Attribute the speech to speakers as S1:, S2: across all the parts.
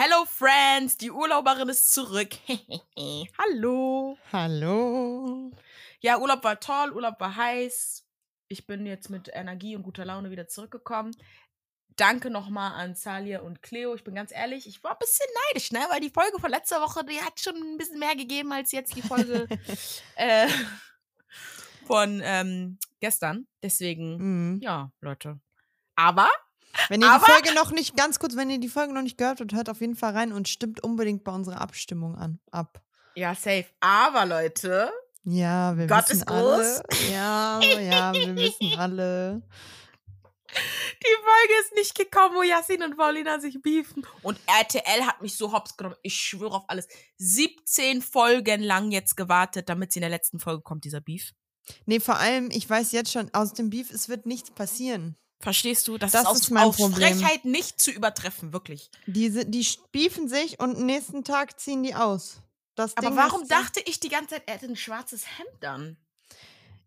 S1: Hello Friends, die Urlauberin ist zurück. Hallo.
S2: Hallo.
S1: Ja, Urlaub war toll, Urlaub war heiß. Ich bin jetzt mit Energie und guter Laune wieder zurückgekommen. Danke nochmal an Salia und Cleo. Ich bin ganz ehrlich, ich war ein bisschen neidisch, ne? Weil die Folge von letzter Woche, die hat schon ein bisschen mehr gegeben als jetzt die Folge äh, von ähm, gestern. Deswegen,
S2: Mhm.
S1: ja, Leute. Aber
S2: Wenn ihr
S1: Aber-
S2: die Folge noch nicht, ganz kurz, wenn ihr die Folge noch nicht gehört habt, hört auf jeden Fall rein und stimmt unbedingt bei unserer Abstimmung an. Ab.
S1: Ja, safe. Aber Leute,
S2: Ja, wir
S1: Gott
S2: wissen
S1: ist
S2: alle. Ja, ja, wir wissen alle.
S1: die Folge ist nicht gekommen, wo Yassin und Paulina sich beefen. Und RTL hat mich so hops genommen. Ich schwöre auf alles. 17 Folgen lang jetzt gewartet, damit sie in der letzten Folge kommt, dieser Beef.
S2: Nee, vor allem, ich weiß jetzt schon, aus dem Beef, es wird nichts passieren.
S1: Verstehst du? Das,
S2: Das
S1: ist aus,
S2: ist mein
S1: aus
S2: Problem.
S1: Frechheit nicht zu übertreffen, wirklich.
S2: Die, die beefen sich und nächsten Tag ziehen die aus. Das
S1: Aber
S2: Ding
S1: warum dachte ich die ganze Zeit, er hätte ein schwarzes Hemd an?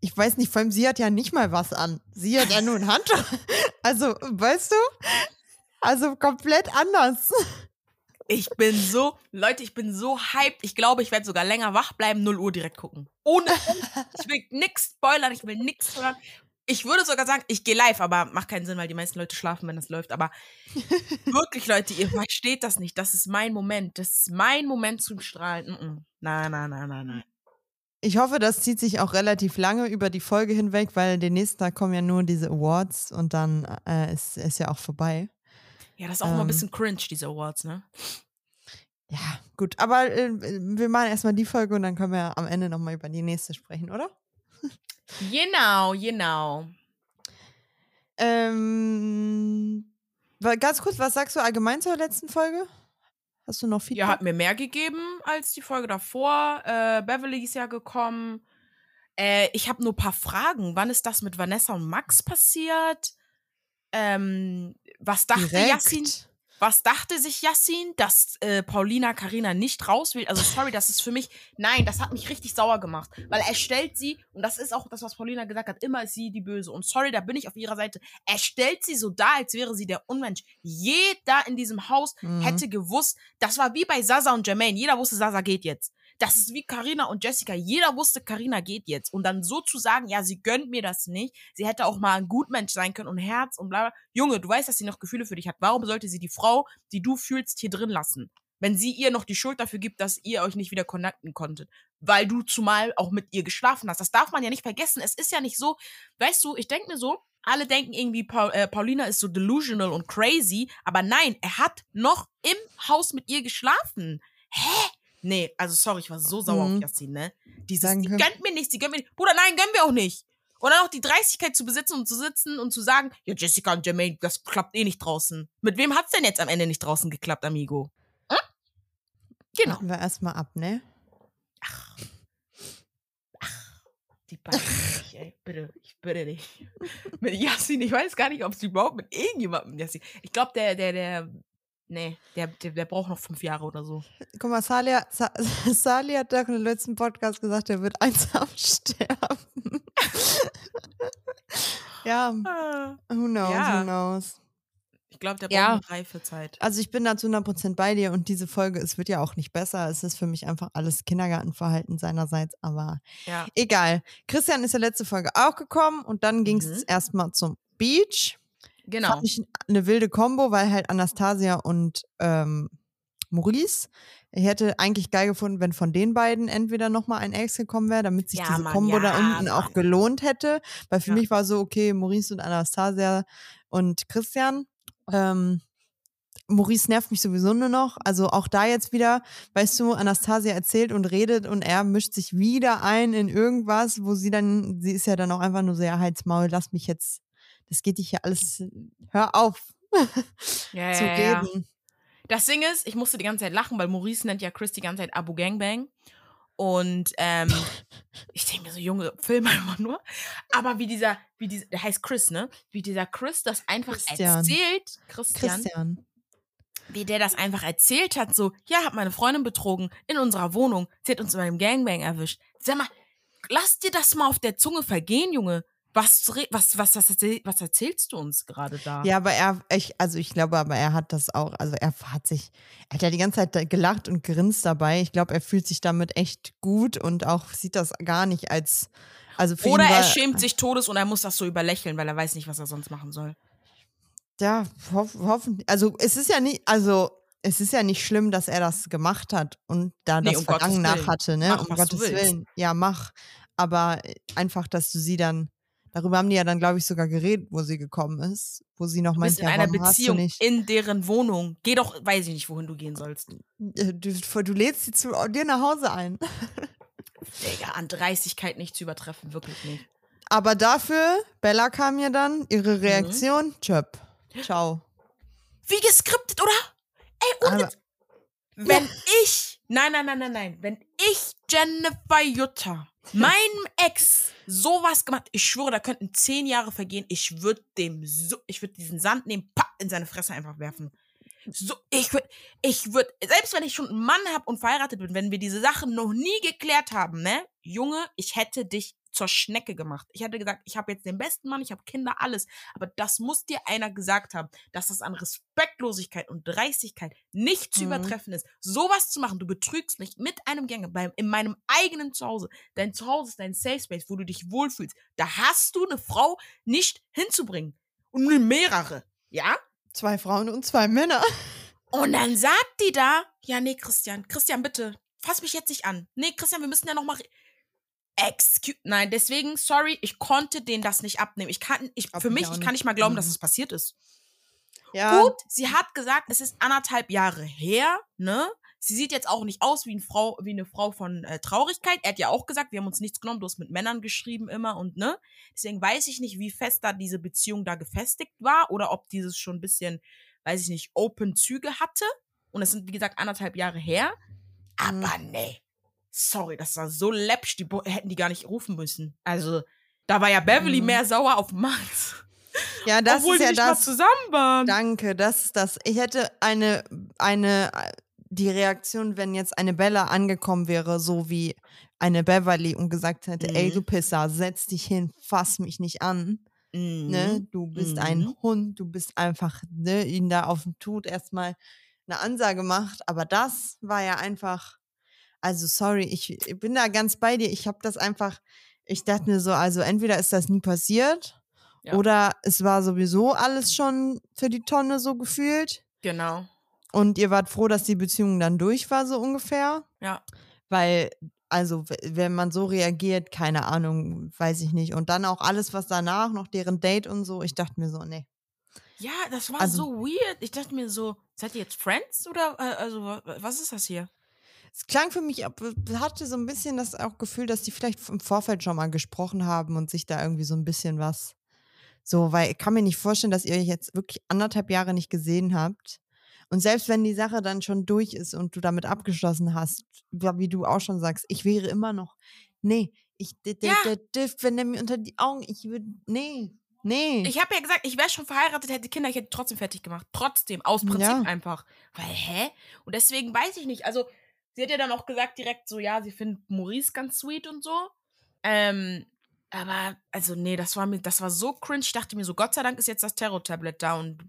S2: Ich weiß nicht, vor allem sie hat ja nicht mal was an. Sie hat ja nur ein Handtuch. Also, weißt du? Also komplett anders.
S1: Ich bin so, Leute, ich bin so hyped. Ich glaube, ich werde sogar länger wach bleiben, 0 Uhr direkt gucken. Ohne, ich will nix spoilern, ich will nix hören. Ich würde sogar sagen, ich gehe live, aber macht keinen Sinn, weil die meisten Leute schlafen, wenn das läuft. Aber wirklich, Leute, ihr versteht das nicht. Das ist mein Moment. Das ist mein Moment zum Strahlen. Mm -mm. Nein, nein, nein, nein, nein.
S2: Ich hoffe, das zieht sich auch relativ lange über die Folge hinweg, weil den nächsten Tag kommen ja nur diese Awards und dann äh, ist, ist ja auch vorbei.
S1: Ja, das ist auch mal ein
S2: Ähm.
S1: bisschen cringe, diese Awards, ne?
S2: Ja, gut. Aber äh, wir machen erstmal die Folge und dann können wir am Ende nochmal über die nächste sprechen, oder?
S1: Genau, genau.
S2: Ähm, ganz kurz, was sagst du allgemein zur letzten Folge? Hast du noch Feedback?
S1: Ja, hat mir mehr gegeben als die Folge davor. Äh, Beverly ist ja gekommen. Äh, ich habe nur ein paar Fragen. Wann ist das mit Vanessa und Max passiert? Ähm, was dachte
S2: Direkt.
S1: Yassin? Was dachte sich Yassin, dass äh, Paulina Karina nicht raus will? Also sorry, das ist für mich, nein, das hat mich richtig sauer gemacht, weil er stellt sie und das ist auch das, was Paulina gesagt hat. Immer ist sie die Böse und sorry, da bin ich auf ihrer Seite. Er stellt sie so dar, als wäre sie der Unmensch. Jeder in diesem Haus
S2: Mhm.
S1: hätte gewusst, das war wie bei Sasa und Jermaine. Jeder wusste, Sasa geht jetzt. Das ist wie Karina und Jessica. Jeder wusste, Karina geht jetzt. Und dann so zu sagen, ja, sie gönnt mir das nicht. Sie hätte auch mal ein Gutmensch sein können und Herz und bla bla. Junge, du weißt, dass sie noch Gefühle für dich hat. Warum sollte sie die Frau, die du fühlst, hier drin lassen? Wenn sie ihr noch die Schuld dafür gibt, dass ihr euch nicht wieder connecten konntet. Weil du zumal auch mit ihr geschlafen hast. Das darf man ja nicht vergessen. Es ist ja nicht so, weißt du, ich denke mir so, alle denken irgendwie, Paul, äh, Paulina ist so delusional und crazy. Aber nein, er hat noch im Haus mit ihr geschlafen. Hä? Nee, also sorry, ich war so sauer
S2: Mhm.
S1: auf Yassin, ne? Dieses, die
S2: Danke.
S1: gönnt mir nichts, die gönnt mir nicht. Bruder, nein, gönnen wir auch nicht. Und dann auch die Dreistigkeit zu besitzen und zu sitzen und zu sagen, ja, Jessica und Jermaine, das klappt eh nicht draußen. Mit wem hat's denn jetzt am Ende nicht draußen geklappt, Amigo? Hm? Genau.
S2: Warten wir erstmal ab, ne?
S1: Die beiden, nicht, ey. Bitte, ich bitte dich. Mit Yassin, ich weiß gar nicht, ob sie überhaupt mit irgendjemandem Yassin. Ich glaube, der, der, der, nee, der, der, der braucht noch fünf Jahre oder so.
S2: Guck mal, Sali, Sa Sali hat doch im letzten Podcast gesagt, er wird einsam sterben. ja, who knows,
S1: Ja.
S2: who knows.
S1: Ich glaube, der braucht
S2: Ja.
S1: eine reife Zeit.
S2: Also ich bin da zu 100% bei dir und diese Folge, es wird ja auch nicht besser. Es ist für mich einfach alles Kindergartenverhalten seinerseits, aber
S1: Ja.
S2: egal. Christian ist ja letzte Folge auch gekommen und dann ging es
S1: Mhm.
S2: erstmal zum Beach.
S1: Genau.
S2: Fand ich eine wilde Kombo, weil halt Anastasia und ähm, Maurice. Ich hätte eigentlich geil gefunden, wenn von den beiden entweder nochmal ein Ex gekommen wäre, damit sich
S1: Ja,
S2: diese
S1: Mann,
S2: Kombo da
S1: ja,
S2: unten auch
S1: Mann.
S2: gelohnt hätte. Weil für
S1: Ja.
S2: mich war so, okay, Maurice und Anastasia und Christian. Ähm, Maurice nervt mich sowieso nur noch. Also auch da jetzt wieder, weißt du, Anastasia erzählt und redet und er mischt sich wieder ein in irgendwas, wo sie dann, sie ist ja dann auch einfach nur so, ja, halt's Maul, lass mich jetzt, das geht dich hier alles, hör auf
S1: Ja,
S2: zu
S1: ja, ja.
S2: reden.
S1: Das Ding ist, ich musste die ganze Zeit lachen, weil Maurice nennt ja Chris die ganze Zeit Abu Gangbang. Und ähm, ich denke mir so, Junge, film einfach nur. Aber wie dieser, wie dieser, der heißt Chris, ne? Wie dieser Chris das einfach
S2: Christian.
S1: erzählt, Christian,
S2: Christian.
S1: wie der das einfach erzählt hat, so, ja, hat meine Freundin betrogen in unserer Wohnung. Sie hat uns bei einem Gangbang erwischt. Sag mal, lass dir das mal auf der Zunge vergehen, Junge. Was, was, was, was, erzähl, was erzählst du uns gerade da?
S2: Ja, aber er, ich, also ich glaube, aber er hat das auch, also er hat sich, er hat ja die ganze Zeit gelacht und grinst dabei. Ich glaube, er fühlt sich damit echt gut und auch sieht das gar nicht als, also für
S1: Oder
S2: ihn war,
S1: er schämt sich todes und er muss das so überlächeln, weil er weiß nicht, was er sonst machen soll.
S2: Ja, hoff, hoffentlich. Also es ist ja nicht, also es ist ja nicht schlimm, dass er das gemacht hat und da
S1: Nee,
S2: das
S1: um
S2: Verlangen nach hatte, ne?
S1: Mach,
S2: um Gottes. Willen. Ja, mach. Aber einfach, dass du sie dann, darüber haben die ja dann, glaube ich, sogar geredet, wo sie gekommen ist, wo sie noch meinte,
S1: in
S2: ja,
S1: einer
S2: warum hast du
S1: Beziehung,
S2: nicht.
S1: in deren Wohnung. Geh doch, weiß ich nicht, wohin du gehen sollst.
S2: Äh, Du, du lädst sie zu dir nach Hause ein.
S1: Digga, an Dreistigkeit nicht zu übertreffen, wirklich nicht.
S2: Aber dafür, Bella kam ja dann,
S1: Mhm.
S2: ihre Reaktion, tschöp. Ciao.
S1: Wie geskriptet, oder? Ey, und wenn ich, nein, nein, nein, nein, nein, wenn ich Jennifer Jutta, meinem Ex, sowas gemacht, ich schwöre, da könnten zehn Jahre vergehen, ich würde dem so, ich würde diesen Sand nehmen, papp, in seine Fresse einfach werfen. So, ich würde, ich würde, selbst wenn ich schon einen Mann habe und verheiratet bin, wenn wir diese Sachen noch nie geklärt haben, ne, Junge, ich hätte dich zur Schnecke gemacht. Ich hätte gesagt, ich habe jetzt den besten Mann, ich habe Kinder, alles. Aber das muss dir einer gesagt haben, dass das an Respektlosigkeit und Dreistigkeit nicht zu
S2: Mhm.
S1: übertreffen ist. Sowas zu machen, du betrügst mich mit einem Gänger bei, in meinem eigenen Zuhause. Dein Zuhause ist dein Safe Space, wo du dich wohlfühlst. Da hast du eine Frau nicht hinzubringen. Und nur mehrere. Ja?
S2: Zwei Frauen und zwei Männer.
S1: Und dann sagt die da, ja, nee, Christian, Christian, bitte, fass mich jetzt nicht an. Nee, Christian, wir müssen ja noch mal. Excuse, nein, deswegen, sorry, ich konnte denen das nicht abnehmen. Ich kann, ich, für
S2: ich
S1: mich, ich kann
S2: nicht.
S1: mal glauben, dass
S2: Mhm.
S1: es passiert ist.
S2: Ja.
S1: Gut, sie hat gesagt, es ist anderthalb Jahre her, ne? Sie sieht jetzt auch nicht aus wie, ein Frau, wie eine Frau von äh, Traurigkeit. Er hat ja auch gesagt, wir haben uns nichts genommen, du hast mit Männern geschrieben immer und ne? Deswegen weiß ich nicht, wie fest da diese Beziehung da gefestigt war oder ob dieses schon ein bisschen, weiß ich nicht, Open Züge hatte. Und es sind, wie gesagt, anderthalb Jahre her. Aber nee. Sorry, das war so läppsch, die Bo hätten die gar nicht rufen müssen. Also, da war ja Beverly
S2: Mhm.
S1: mehr sauer auf Max.
S2: Ja, das
S1: obwohl
S2: ist
S1: die
S2: ja
S1: nicht mal
S2: das.
S1: zusammen waren.
S2: Danke, das ist das. Ich hätte eine, eine, die Reaktion, wenn jetzt eine Bella angekommen wäre, so wie eine Beverly und gesagt hätte, ey,
S1: Mhm.
S2: du Pisser, setz dich hin, fass mich nicht an.
S1: Mhm.
S2: Ne? Du bist ein
S1: Mhm.
S2: Hund, du bist einfach, ne, ihn da auf dem Tod erstmal eine Ansage macht. Aber das war ja einfach, also sorry, ich, bin da ganz bei dir. Ich habe das einfach, ich dachte mir so, also entweder ist das nie passiert
S1: Ja.
S2: oder es war sowieso alles schon für die Tonne so gefühlt.
S1: Genau.
S2: Und ihr wart froh, dass die Beziehung dann durch war, so ungefähr.
S1: Ja.
S2: Weil, also, wenn man so reagiert, keine Ahnung, weiß ich nicht. Und dann auch alles, was danach, noch deren Date und so, ich dachte mir so, nee.
S1: Ja, das war
S2: Also-
S1: so weird. Ich dachte mir so, seid ihr jetzt Friends oder äh, also wa- was ist das hier?
S2: Es klang für mich, hatte so ein bisschen das auch Gefühl, dass die vielleicht im Vorfeld schon mal gesprochen haben und sich da irgendwie so ein bisschen was. So, weil ich kann mir nicht vorstellen, dass ihr euch jetzt wirklich anderthalb Jahre nicht gesehen habt. Und selbst wenn die Sache dann schon durch ist und du damit abgeschlossen hast, wie du auch schon sagst, ich wäre immer noch, nee, ich, der,
S1: Ja.
S2: der Diff, wenn der mir unter die Augen, ich würde, nee, nee.
S1: Ich habe ja gesagt, ich wäre schon verheiratet, hätte Kinder, ich hätte trotzdem fertig gemacht. Trotzdem, aus Prinzip
S2: Ja.
S1: einfach. Weil, hä? Und deswegen weiß ich nicht. Also, sie hat ja dann auch gesagt direkt so, ja, sie findet Maurice ganz sweet und so. Ähm, aber, also, nee, das war mir, das war so cringe. Ich dachte mir so, Gott sei Dank ist jetzt das Terror-Tablet da und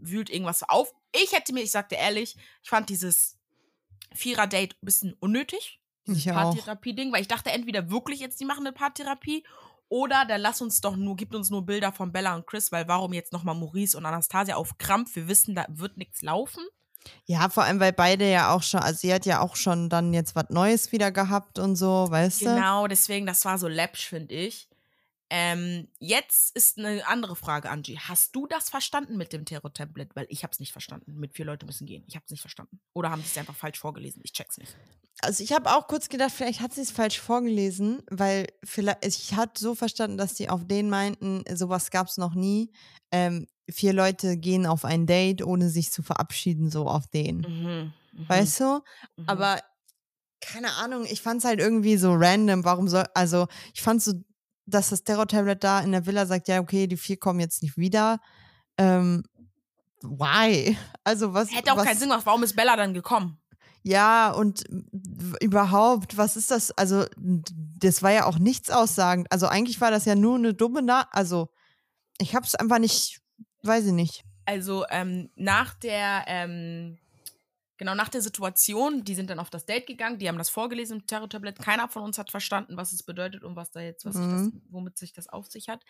S1: wühlt irgendwas auf. Ich hätte mir, ich sagte ehrlich, ich fand dieses Vierer-Date ein bisschen unnötig. Dieses. Paartherapie-Ding, weil ich dachte entweder wirklich jetzt, die machen eine Paartherapie oder der lass uns doch nur, gibt uns nur Bilder von Bella und Chris, weil warum jetzt nochmal Maurice und Anastasia auf Krampf? Wir wissen, da wird nichts laufen.
S2: Ja, vor allem, weil beide ja auch schon, also sie hat ja auch schon dann jetzt was Neues wieder gehabt und so, weißt du?
S1: Genau, deswegen, das war so läppsch, finde ich. Ähm, jetzt ist eine andere Frage, Angie. Hast du das verstanden mit dem Terror-Tablet? Weil ich habe es nicht verstanden. Mit vier Leute müssen gehen. Ich habe es nicht verstanden. Oder haben sie es einfach falsch vorgelesen? Ich check's nicht.
S2: Also ich habe auch kurz gedacht, vielleicht hat sie es falsch vorgelesen, weil vielleicht, ich hatte so verstanden, dass die auf den meinten, sowas gab es noch nie. Ähm, vier Leute gehen auf ein Date, ohne sich zu verabschieden, so auf den.
S1: Mhm. mhm,
S2: Weißt du?
S1: mhm.
S2: Aber keine Ahnung, ich fand es halt irgendwie so random. Warum soll, also ich fand so, dass das Terror-Tablet da in der Villa sagt, ja, okay, die vier kommen jetzt nicht wieder. Ähm, why? Also was?
S1: Hätte auch
S2: was,
S1: keinen Sinn gemacht. Warum ist Bella dann gekommen?
S2: Ja, und überhaupt, was ist das? Also, das war ja auch nichts aussagend. Also eigentlich war das ja nur eine dumme Na Also ich habe es einfach nicht, weiß ich nicht.
S1: Also ähm, nach der, ähm, genau nach der Situation, die sind dann auf das Date gegangen, die haben das vorgelesen im Terror-Tablett. Keiner von uns hat verstanden, was es bedeutet und was da jetzt, was sich das,
S2: Mhm.
S1: womit sich das auf sich hat.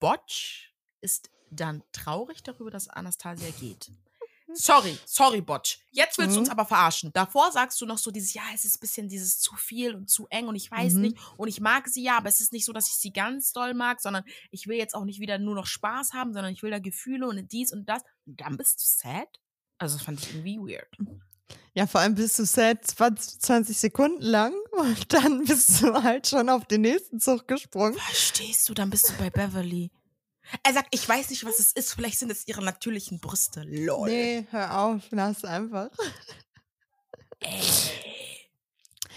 S1: Botch ist dann traurig darüber, dass Anastasia geht. Sorry, sorry, Botch. Jetzt willst du uns
S2: Mhm.
S1: aber verarschen. Davor sagst du noch so dieses, ja, es ist ein bisschen dieses zu viel und zu eng und ich weiß
S2: Mhm.
S1: nicht. Und ich mag sie ja, aber es ist nicht so, dass ich sie ganz doll mag, sondern ich will jetzt auch nicht wieder nur noch Spaß haben, sondern ich will da Gefühle und dies und das. Und dann bist du sad? Also, das fand ich irgendwie weird.
S2: Ja, vor allem bist du sad 20, 20 Sekunden lang und dann bist du halt schon auf den nächsten Zug gesprungen.
S1: Verstehst du? Dann bist du bei Beverly. Er sagt, ich weiß nicht, was es ist. Vielleicht sind es ihre natürlichen Brüste. Lol.
S2: Nee, hör auf, lass einfach.
S1: Ey.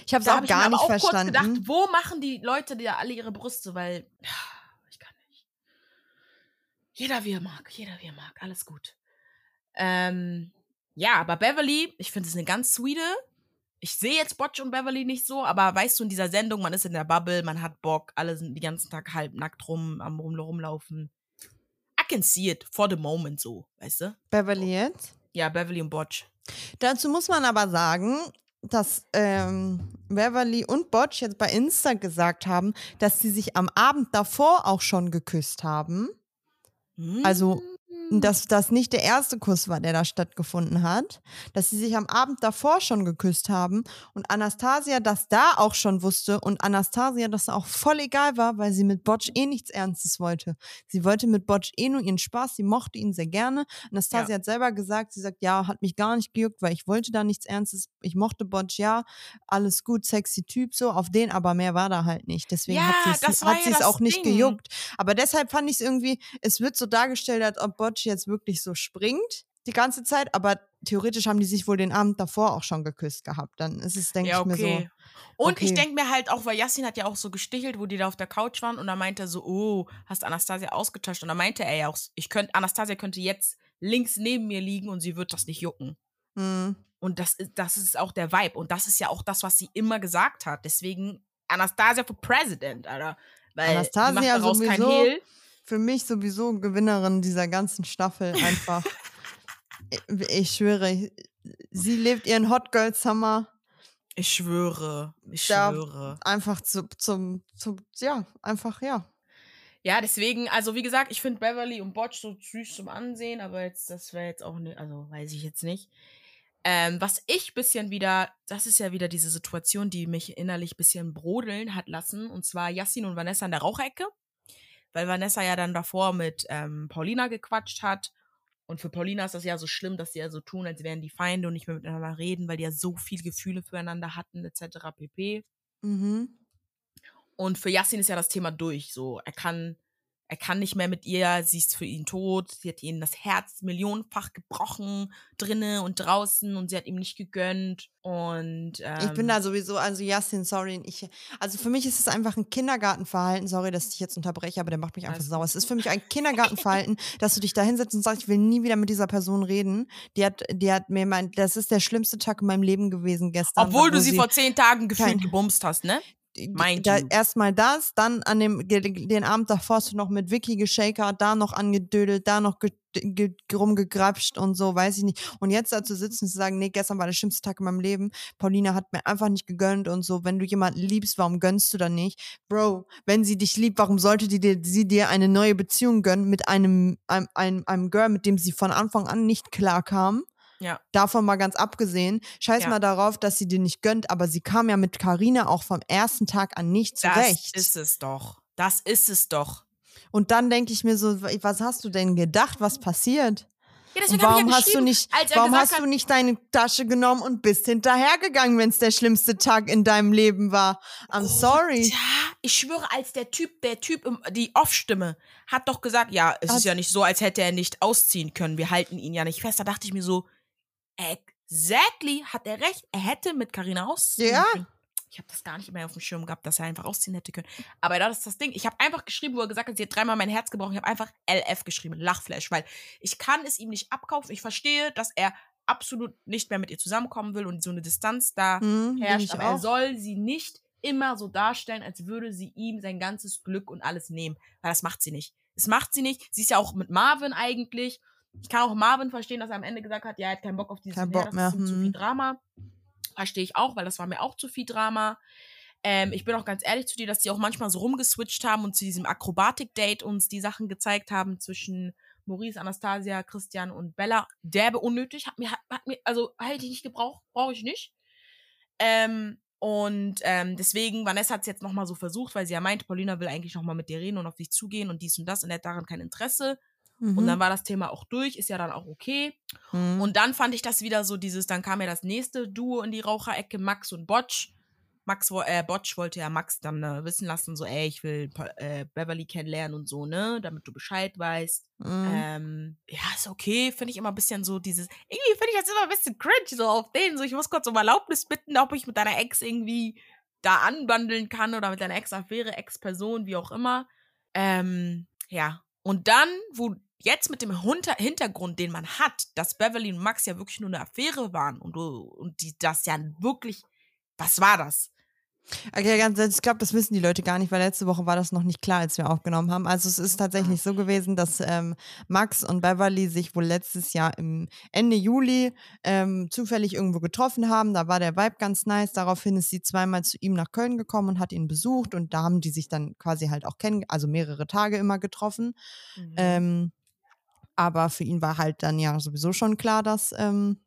S2: Ich habe es auch
S1: ich mir
S2: gar
S1: aber
S2: nicht
S1: auch kurz
S2: verstanden.
S1: gedacht, wo machen die Leute da alle ihre Brüste? Weil ich kann nicht. Jeder wie er mag, jeder wie er mag, alles gut. Ähm, ja, aber Beverly, ich finde es eine ganz sweete. Ich sehe jetzt Botch und Beverly nicht so, aber weißt du, in dieser Sendung, man ist in der Bubble, man hat Bock, alle sind den ganzen Tag halb nackt rum, am rum, rumlaufen. I can see it for the moment so, weißt du?
S2: Beverly jetzt?
S1: Ja, Beverly und Botch.
S2: Dazu muss man aber sagen, dass ähm, Beverly und Botch jetzt bei Insta gesagt haben, dass sie sich am Abend davor auch schon geküsst haben. Also, Dass das nicht der erste Kuss war, der da stattgefunden hat. Dass sie sich am Abend davor schon geküsst haben und Anastasia das da auch schon wusste und Anastasia das auch voll egal war, weil sie mit Botch eh nichts Ernstes wollte. Sie wollte mit Botch eh nur ihren Spaß, sie mochte ihn sehr gerne. Anastasia
S1: Ja.
S2: hat selber gesagt, sie sagt, ja, hat mich gar nicht gejuckt, weil ich wollte da nichts Ernstes. Ich mochte Botch, ja, alles gut, sexy Typ so, auf den aber mehr war da halt nicht. Deswegen
S1: Ja,
S2: hat sie
S1: ja
S2: es
S1: das
S2: auch nicht
S1: Ding.
S2: gejuckt. Aber deshalb fand ich es irgendwie, es wird so dargestellt, als ob Botch jetzt wirklich so springt die ganze Zeit, aber theoretisch haben die sich wohl den Abend davor auch schon geküsst gehabt. Dann ist es, denke
S1: ja,
S2: ich mir so.
S1: okay. Und ich
S2: okay.
S1: denke mir halt auch, weil Yassin hat ja auch so gestichelt, wo die da auf der Couch waren und da meinte er so, oh, hast Anastasia ausgetauscht? Und da meinte er ja auch, ich könnte, Anastasia könnte jetzt links neben mir liegen und sie wird das nicht jucken.
S2: Hm.
S1: Und das ist, das ist auch der Vibe. Und das ist ja auch das, was sie immer gesagt hat. Deswegen Anastasia for President, Alter. Weil
S2: Anastasia
S1: die macht daraus kein
S2: sowieso.
S1: Hehl.
S2: Für mich sowieso Gewinnerin dieser ganzen Staffel einfach. ich, ich schwöre, sie lebt ihren Hot Girl Summer
S1: Ich schwöre, ich
S2: Da-
S1: schwöre.
S2: einfach zu, zum, zum, ja, einfach, ja.
S1: Ja, deswegen, also wie gesagt, ich finde Beverly und Botch so süß zum Ansehen, aber jetzt, das wäre jetzt auch nicht, also weiß ich jetzt nicht. Ähm, was ich bisschen wieder, das ist ja wieder diese Situation, die mich innerlich bisschen brodeln hat lassen, und zwar Yassin und Vanessa in der Raucherecke, weil Vanessa ja dann davor mit ähm, Paulina gequatscht hat. Und für Paulina ist das ja so schlimm, dass sie ja so tun, als wären die Feinde und nicht mehr miteinander reden, weil die ja so viel Gefühle füreinander hatten, etc. pp.
S2: Mhm.
S1: Und für Yassin ist ja das Thema durch. So, er kann, er kann nicht mehr mit ihr, sie ist für ihn tot, sie hat ihm das Herz millionenfach gebrochen, drinnen und draußen und sie hat ihm nicht gegönnt. Und ähm,
S2: Ich bin da sowieso, also Yassin, sorry, ich, also für mich ist es einfach ein Kindergartenverhalten, sorry, dass ich dich jetzt unterbreche, aber der macht mich einfach
S1: Alles
S2: sauer. Es ist für mich ein Kindergartenverhalten, dass du dich da hinsetzt und sagst, ich will nie wieder mit dieser Person reden. Die hat, die hat mir mein, das ist der schlimmste Tag in meinem Leben gewesen gestern.
S1: obwohl
S2: wo
S1: du sie vor zehn Tagen gefühlt gebumst hast, ne?
S2: Da, erstmal das, dann an dem den Abend davor hast du noch mit Vicky geschakert, da noch angedödelt, da noch ge, ge, rumgegrapscht und so, weiß ich nicht. Und jetzt da zu sitzen und zu sagen, nee, gestern war der schlimmste Tag in meinem Leben. Paulina hat mir einfach nicht gegönnt und so. Wenn du jemanden liebst, warum gönnst du dann nicht? Bro, wenn sie dich liebt, warum sollte die dir, sie dir eine neue Beziehung gönnen mit einem, einem, einem, einem Girl, mit dem sie von Anfang an nicht klar kam?
S1: Ja.
S2: Davon mal ganz abgesehen. Scheiß
S1: Ja.
S2: mal darauf, dass sie dir nicht gönnt, aber sie kam ja mit Karina auch vom ersten Tag an nicht zurecht.
S1: Das ist es doch. Das ist es doch.
S2: Und dann denke ich mir so, was hast du denn gedacht, was passiert?
S1: Ja,
S2: Und
S1: deswegen
S2: warum
S1: ja
S2: hast du nicht, warum hast du
S1: hat-
S2: nicht deine Tasche genommen und bist hinterhergegangen, wenn es der schlimmste Tag in deinem Leben war? I'm sorry.
S1: Ja, ich schwöre, als der Typ, der Typ, die Off-Stimme, hat doch gesagt, ja, es
S2: Hat-
S1: ist ja nicht so, als hätte er nicht ausziehen können. Wir halten ihn ja nicht fest. Da dachte ich mir so, exactly, hat er recht. Er hätte mit Carina ausziehen
S2: Ja.
S1: können. Ich habe das gar nicht mehr auf dem Schirm gehabt, dass er einfach ausziehen hätte können. Aber das ist das Ding. Ich habe einfach geschrieben, wo er gesagt hat, sie hat dreimal mein Herz gebrochen. Ich habe einfach LF geschrieben, Lachflash, weil ich kann es ihm nicht abkaufen. Ich verstehe, dass er absolut nicht mehr mit ihr zusammenkommen will und so eine Distanz da
S2: Hm,
S1: herrscht, aber er
S2: auch.
S1: soll sie nicht immer so darstellen, als würde sie ihm sein ganzes Glück und alles nehmen. Weil das macht sie nicht. Das macht sie nicht. Sie ist ja auch mit Marvin eigentlich. Ich kann auch Marvin verstehen, dass er am Ende gesagt hat, ja, er hat keinen Bock auf dieses
S2: Kein Bock
S1: das ist
S2: mehr,
S1: zu
S2: hm.
S1: viel Drama. Verstehe ich auch, weil das war mir auch zu viel Drama. Ähm, ich bin auch ganz ehrlich zu dir, dass die auch manchmal so rumgeswitcht haben und zu diesem Akrobatik-Date uns die Sachen gezeigt haben zwischen Maurice, Anastasia, Christian und Bella. Derbe unnötig. Hat mir, hat, hat mir, also hätte ich nicht gebraucht, brauche ich nicht. Ähm, und ähm, deswegen, Vanessa hat es jetzt nochmal so versucht, weil sie ja meinte, Paulina will eigentlich nochmal mit dir reden und auf dich zugehen und dies und das und er hat daran kein Interesse. Und
S2: Mhm.
S1: dann war das Thema auch durch, ist ja dann auch okay.
S2: Mhm.
S1: Und dann fand ich das wieder so dieses, dann kam ja das nächste Duo in die Raucherecke, Max und Botsch. Max, äh, Botsch wollte ja Max dann äh, wissen lassen, so, ey, ich will äh, Beverly kennenlernen und so, ne, damit du Bescheid weißt.
S2: Mhm.
S1: Ähm, ja, ist okay, finde ich immer ein bisschen so dieses, irgendwie finde ich das immer ein bisschen cringe, so auf denen, so, ich muss kurz um Erlaubnis bitten, ob ich mit deiner Ex irgendwie da anbandeln kann oder mit deiner Ex-Affäre, Ex-Person, wie auch immer. Ähm, ja. Und dann, wo jetzt mit dem Hintergrund, den man hat, dass Beverly und Max ja wirklich nur eine Affäre waren und und die das ja wirklich, was war das?
S2: Okay, ganz, ich glaube, das wissen die Leute gar nicht, weil letzte Woche war das noch nicht klar, als wir aufgenommen haben. Also es ist tatsächlich so gewesen, dass ähm, Max und Beverly sich wohl letztes Jahr im Ende Juli ähm, zufällig irgendwo getroffen haben. Da war der Vibe ganz nice. Daraufhin ist sie zweimal zu ihm nach Köln gekommen und hat ihn besucht und da haben die sich dann quasi halt auch kennen, also mehrere Tage immer getroffen.
S1: Mhm.
S2: Ähm, aber für ihn war halt dann ja sowieso schon klar, dass ähm,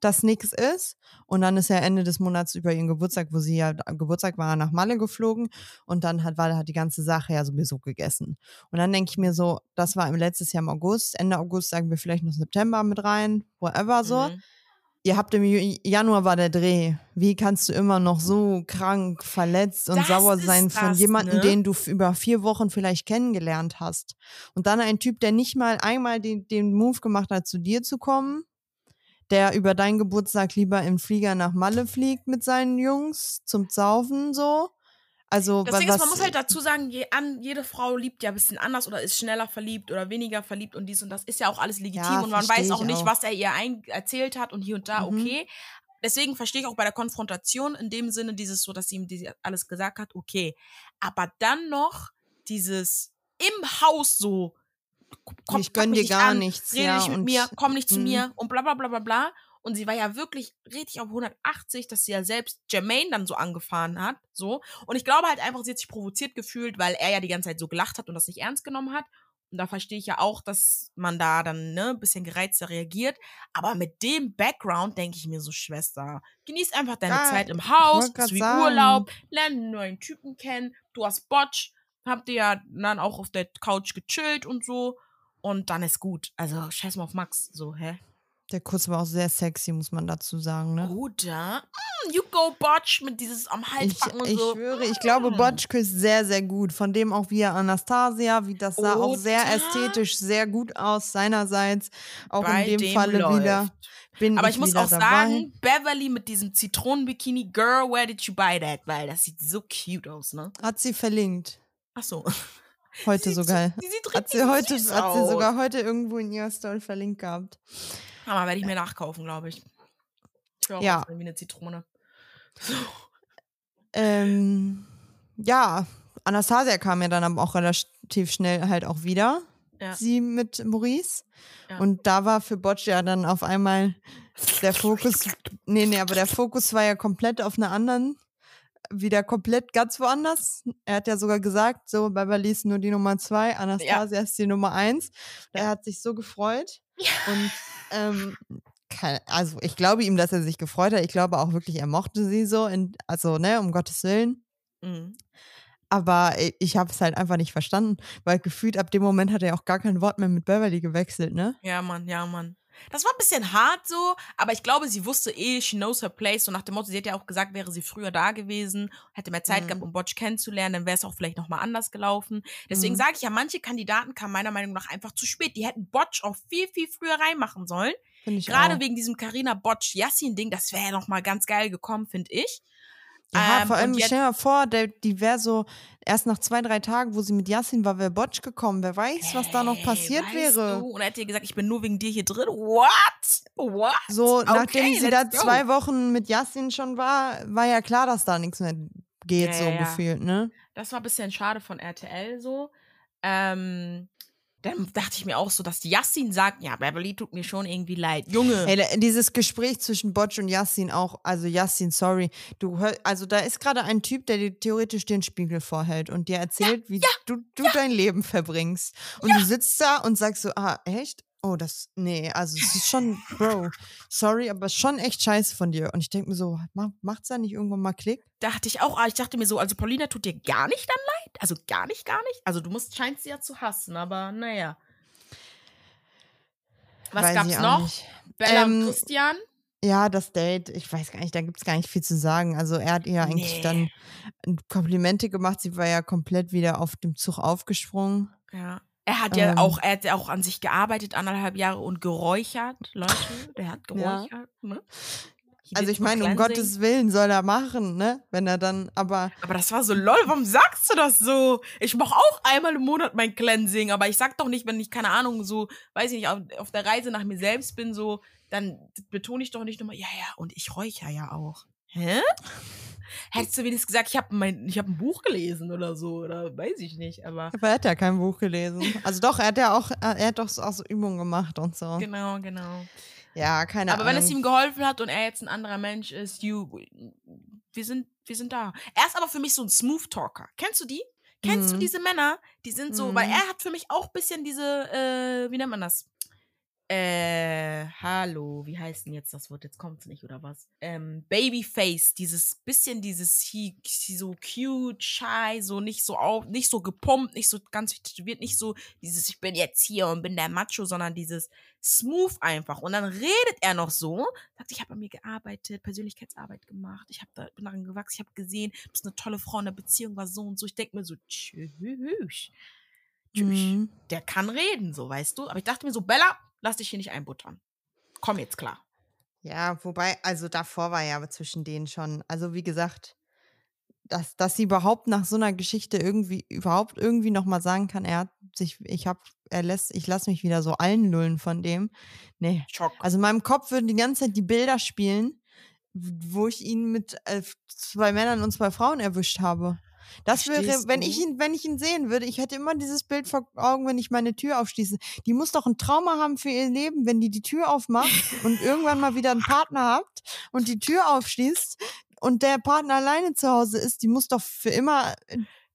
S2: das nichts ist. Und dann ist er Ende des Monats über ihren Geburtstag, wo sie ja am Geburtstag war, nach Malle geflogen. Und dann hat, war hat die ganze Sache ja sowieso gegessen. Und dann denke ich mir so, das war im letztes Jahr im August. Ende August sagen wir vielleicht noch September mit rein, whatever so.
S1: Mhm.
S2: Ihr habt im Januar war der Dreh. Wie kannst du immer noch so krank, verletzt und
S1: Das
S2: sauer sein von
S1: das,
S2: jemandem,
S1: ne?
S2: den du über vier Wochen vielleicht kennengelernt hast? Und dann ein Typ, der nicht mal einmal den, den Move gemacht hat, zu dir zu kommen, der über deinen Geburtstag lieber im Flieger nach Malle fliegt mit seinen Jungs zum Saufen so. Also
S1: Das Ding ist, man muss halt dazu sagen, je an, jede Frau liebt ja ein bisschen anders oder ist schneller verliebt oder weniger verliebt und dies und das ist ja auch alles legitim
S2: Ja,
S1: und man weiß auch
S2: ich
S1: nicht,
S2: auch.
S1: was er ihr erzählt hat und hier und da,
S2: Mhm.
S1: okay. Deswegen verstehe ich auch bei der Konfrontation in dem Sinne dieses so, dass sie ihm diese alles gesagt hat, okay. Aber dann noch dieses im Haus so, komm,
S2: Ich gönn dir
S1: nicht
S2: gar
S1: an,
S2: nichts,
S1: Rede
S2: ja,
S1: nicht mit mir, komm nicht zu
S2: Mhm.
S1: mir und bla bla bla bla bla. Und sie war ja wirklich richtig auf 180, dass sie ja selbst Jermaine dann so angefahren hat. So. Und ich glaube halt einfach, sie hat sich provoziert gefühlt, weil er ja die ganze Zeit so gelacht hat und das nicht ernst genommen hat. Und da verstehe ich ja auch, dass man da dann ne, ein bisschen gereizter reagiert. Aber mit dem Background denke ich mir so, Schwester, genieß einfach deine
S2: Ja,
S1: Zeit im Haus,
S2: wollt grad
S1: ist wie
S2: sagen.
S1: Urlaub, lerne einen neuen Typen kennen, du hast Botch, habt ihr ja dann auch auf der Couch gechillt und so. Und dann ist gut. Also scheiß mal auf Max. So, hä?
S2: Der Kuss war auch sehr sexy, muss man dazu sagen, ne?
S1: Oder? Mm, you go Botch mit dieses am Hals
S2: Ich,
S1: und
S2: ich
S1: so.
S2: schwöre, ich glaube,
S1: Mm.
S2: Botch küsst sehr, sehr gut. Von dem auch wie Anastasia, wie das sah auch sehr
S1: Oder?
S2: ästhetisch, sehr gut aus seinerseits. Auch
S1: Bei
S2: in dem,
S1: dem
S2: Falle
S1: läuft.
S2: wieder. Bin
S1: Aber ich muss
S2: wieder
S1: auch
S2: dabei.
S1: sagen, Beverly mit diesem Zitronenbikini, Girl, where did you buy that? Weil das sieht so cute aus, ne?
S2: Hat sie verlinkt.
S1: Ach so.
S2: Heute
S1: Sieht
S2: sogar.
S1: So, die sieht
S2: Hat sie heute, hat sie sogar heute irgendwo in ihrer Story verlinkt gehabt.
S1: Aber werde ich mir nachkaufen, glaube ich. Ich will auch
S2: Ja.
S1: aussehen wie eine Zitrone. So.
S2: Ähm, ja, Anastasia kam ja dann aber auch relativ schnell halt auch wieder.
S1: Ja.
S2: Sie mit Maurice.
S1: Ja.
S2: Und da war für Botsch ja dann auf einmal der Fokus. Nee, nee, aber der Fokus war ja komplett auf einer anderen. Wieder komplett ganz woanders. Er hat ja sogar gesagt, so, Beverly ist nur die Nummer zwei, Anastasia ist die Nummer eins. Er hat sich so gefreut. Und ähm, kein, also ich glaube ihm, dass er sich gefreut hat. Ich glaube auch wirklich, er mochte sie so. In, also, ne, um Gottes Willen.
S1: Mhm.
S2: Aber ich habe es halt einfach nicht verstanden, weil gefühlt ab dem Moment hat er auch gar kein Wort mehr mit Beverly gewechselt, ne?
S1: Ja, Mann, ja, Mann. Das war ein bisschen hart so, aber ich glaube, sie wusste eh, she knows her place. So nach dem Motto, sie hat ja auch gesagt, wäre sie früher da gewesen, hätte mehr Zeit
S2: Mhm.
S1: gehabt, um Botch kennenzulernen, dann wäre es auch vielleicht nochmal anders gelaufen. Deswegen
S2: Mhm.
S1: sage ich ja, manche Kandidaten kamen meiner Meinung nach einfach zu spät. Die hätten Botch auch viel, viel früher reinmachen sollen.
S2: Finde ich
S1: Gerade
S2: auch.
S1: wegen diesem Carina Botch Yassin Ding, das wäre ja nochmal ganz geil gekommen, finde ich.
S2: Ja,
S1: Ähm,
S2: vor allem, stell dir mal vor, der, die wäre so erst nach zwei, drei Tagen, wo sie mit Yassin war, wäre Botsch gekommen. Wer weiß, was da noch
S1: Hey,
S2: passiert wäre.
S1: Du? Und er hat dir gesagt, ich bin nur wegen dir hier drin. What? What?
S2: So, nachdem
S1: Okay,
S2: sie da
S1: go.
S2: zwei Wochen mit Yassin schon war, war ja klar, dass da nichts mehr geht,
S1: Ja,
S2: so
S1: ja.
S2: gefühlt, ne?
S1: Das war ein bisschen schade von RTL so. Ähm, dann dachte ich mir auch so, dass Yassin sagt, ja, Beverly tut mir schon irgendwie leid. Junge.
S2: Ey, dieses Gespräch zwischen Botsch und Yassin auch, also Yassin, sorry, du hör, also da ist gerade ein Typ, der dir theoretisch den Spiegel vorhält und dir erzählt, wie du, du dein Leben verbringst. Und du sitzt da und sagst so, ah, echt? Oh, das, nee, also es ist schon, Bro, sorry, aber schon echt scheiße von dir. Und ich denke mir so, mach, macht's da nicht irgendwann mal Klick?
S1: dachte ich auch, ah, ich dachte mir so, also Paulina tut dir gar nicht dann leid? Also gar nicht, gar nicht? Also du musst, scheinst sie ja zu hassen, aber naja. Was
S2: Weiß
S1: gab's noch?
S2: nicht.
S1: Bella
S2: Ähm,
S1: und Christian?
S2: Ja, das Date, ich weiß gar nicht, da gibt's gar nicht viel zu sagen. Also er hat ihr eigentlich
S1: Nee.
S2: dann Komplimente gemacht, sie war ja komplett wieder auf dem Zug aufgesprungen.
S1: Ja. Er hat ja
S2: Ähm.
S1: auch, er hat ja auch an sich gearbeitet, anderthalb Jahre und geräuchert, Leute. Der hat
S2: Ja.
S1: geräuchert, ne? He
S2: Also ich meine, um. Gottes Willen soll er machen, ne? Wenn er dann, aber
S1: Aber das war so lol, warum sagst du das so? Ich mache auch einmal im Monat mein Cleansing, aber ich sag doch nicht, wenn ich, keine Ahnung, so, weiß ich nicht, auf, auf der Reise nach mir selbst bin, so, dann betone ich doch nicht nochmal, ja, ja, und ich räucher ja auch. Hä? Hättest du wenigstens gesagt, ich habe hab ein Buch gelesen oder so, oder weiß ich nicht, aber
S2: aber er hat ja kein Buch gelesen. Also doch, er hat ja auch, er hat doch auch so Übungen gemacht und so.
S1: genau, genau.
S2: Ja, keine
S1: Aber wenn
S2: Ahnung.
S1: es ihm geholfen hat und er jetzt ein anderer Mensch ist, you, wir sind, wir sind da. Er ist aber für mich so ein Smooth Talker. Kennst du die? Kennst du
S2: Mhm.
S1: diese Männer? Die sind so, weil
S2: Mhm.
S1: er hat für mich auch ein bisschen diese, äh, wie nennt man das? Äh, hallo, wie heißt denn jetzt das Wort? Jetzt kommt's nicht, oder was? Ähm, Babyface, dieses bisschen dieses he, he so cute, shy, so nicht so auf, nicht so gepumpt, nicht so ganz wird nicht so dieses ich bin jetzt hier und bin der Macho, sondern dieses smooth einfach. Und dann redet er noch so, sagt, ich habe an mir gearbeitet, Persönlichkeitsarbeit gemacht, ich habe da bin daran gewachsen, ich habe gesehen, du bist eine tolle Frau, in der Beziehung war so und so. Ich denke mir so, tschüss. Tschüss
S2: Mhm.
S1: der kann reden, so, weißt du? Aber ich dachte mir so, Bella, lass dich hier nicht einbuttern. Komm jetzt klar.
S2: Ja, wobei, also davor war ja aber zwischen denen schon, also wie gesagt, dass, dass sie überhaupt nach so einer Geschichte irgendwie, überhaupt irgendwie nochmal sagen kann, er hat sich, ich hab, er lässt, ich lasse mich wieder so allen lullen von dem. Nee.
S1: Schock.
S2: Also in meinem Kopf würden die ganze Zeit die Bilder spielen, wo ich ihn mit äh, zwei Männern und zwei Frauen erwischt habe. Das wäre, wenn
S1: du?
S2: ich ihn, wenn ich ihn sehen würde, ich hätte immer dieses Bild vor Augen, wenn ich meine Tür aufschließe. Die muss doch ein Trauma haben für ihr Leben, wenn die die Tür aufmacht und irgendwann mal wieder einen Partner habt und die Tür aufschließt und der Partner alleine zu Hause ist. Die muss doch für immer.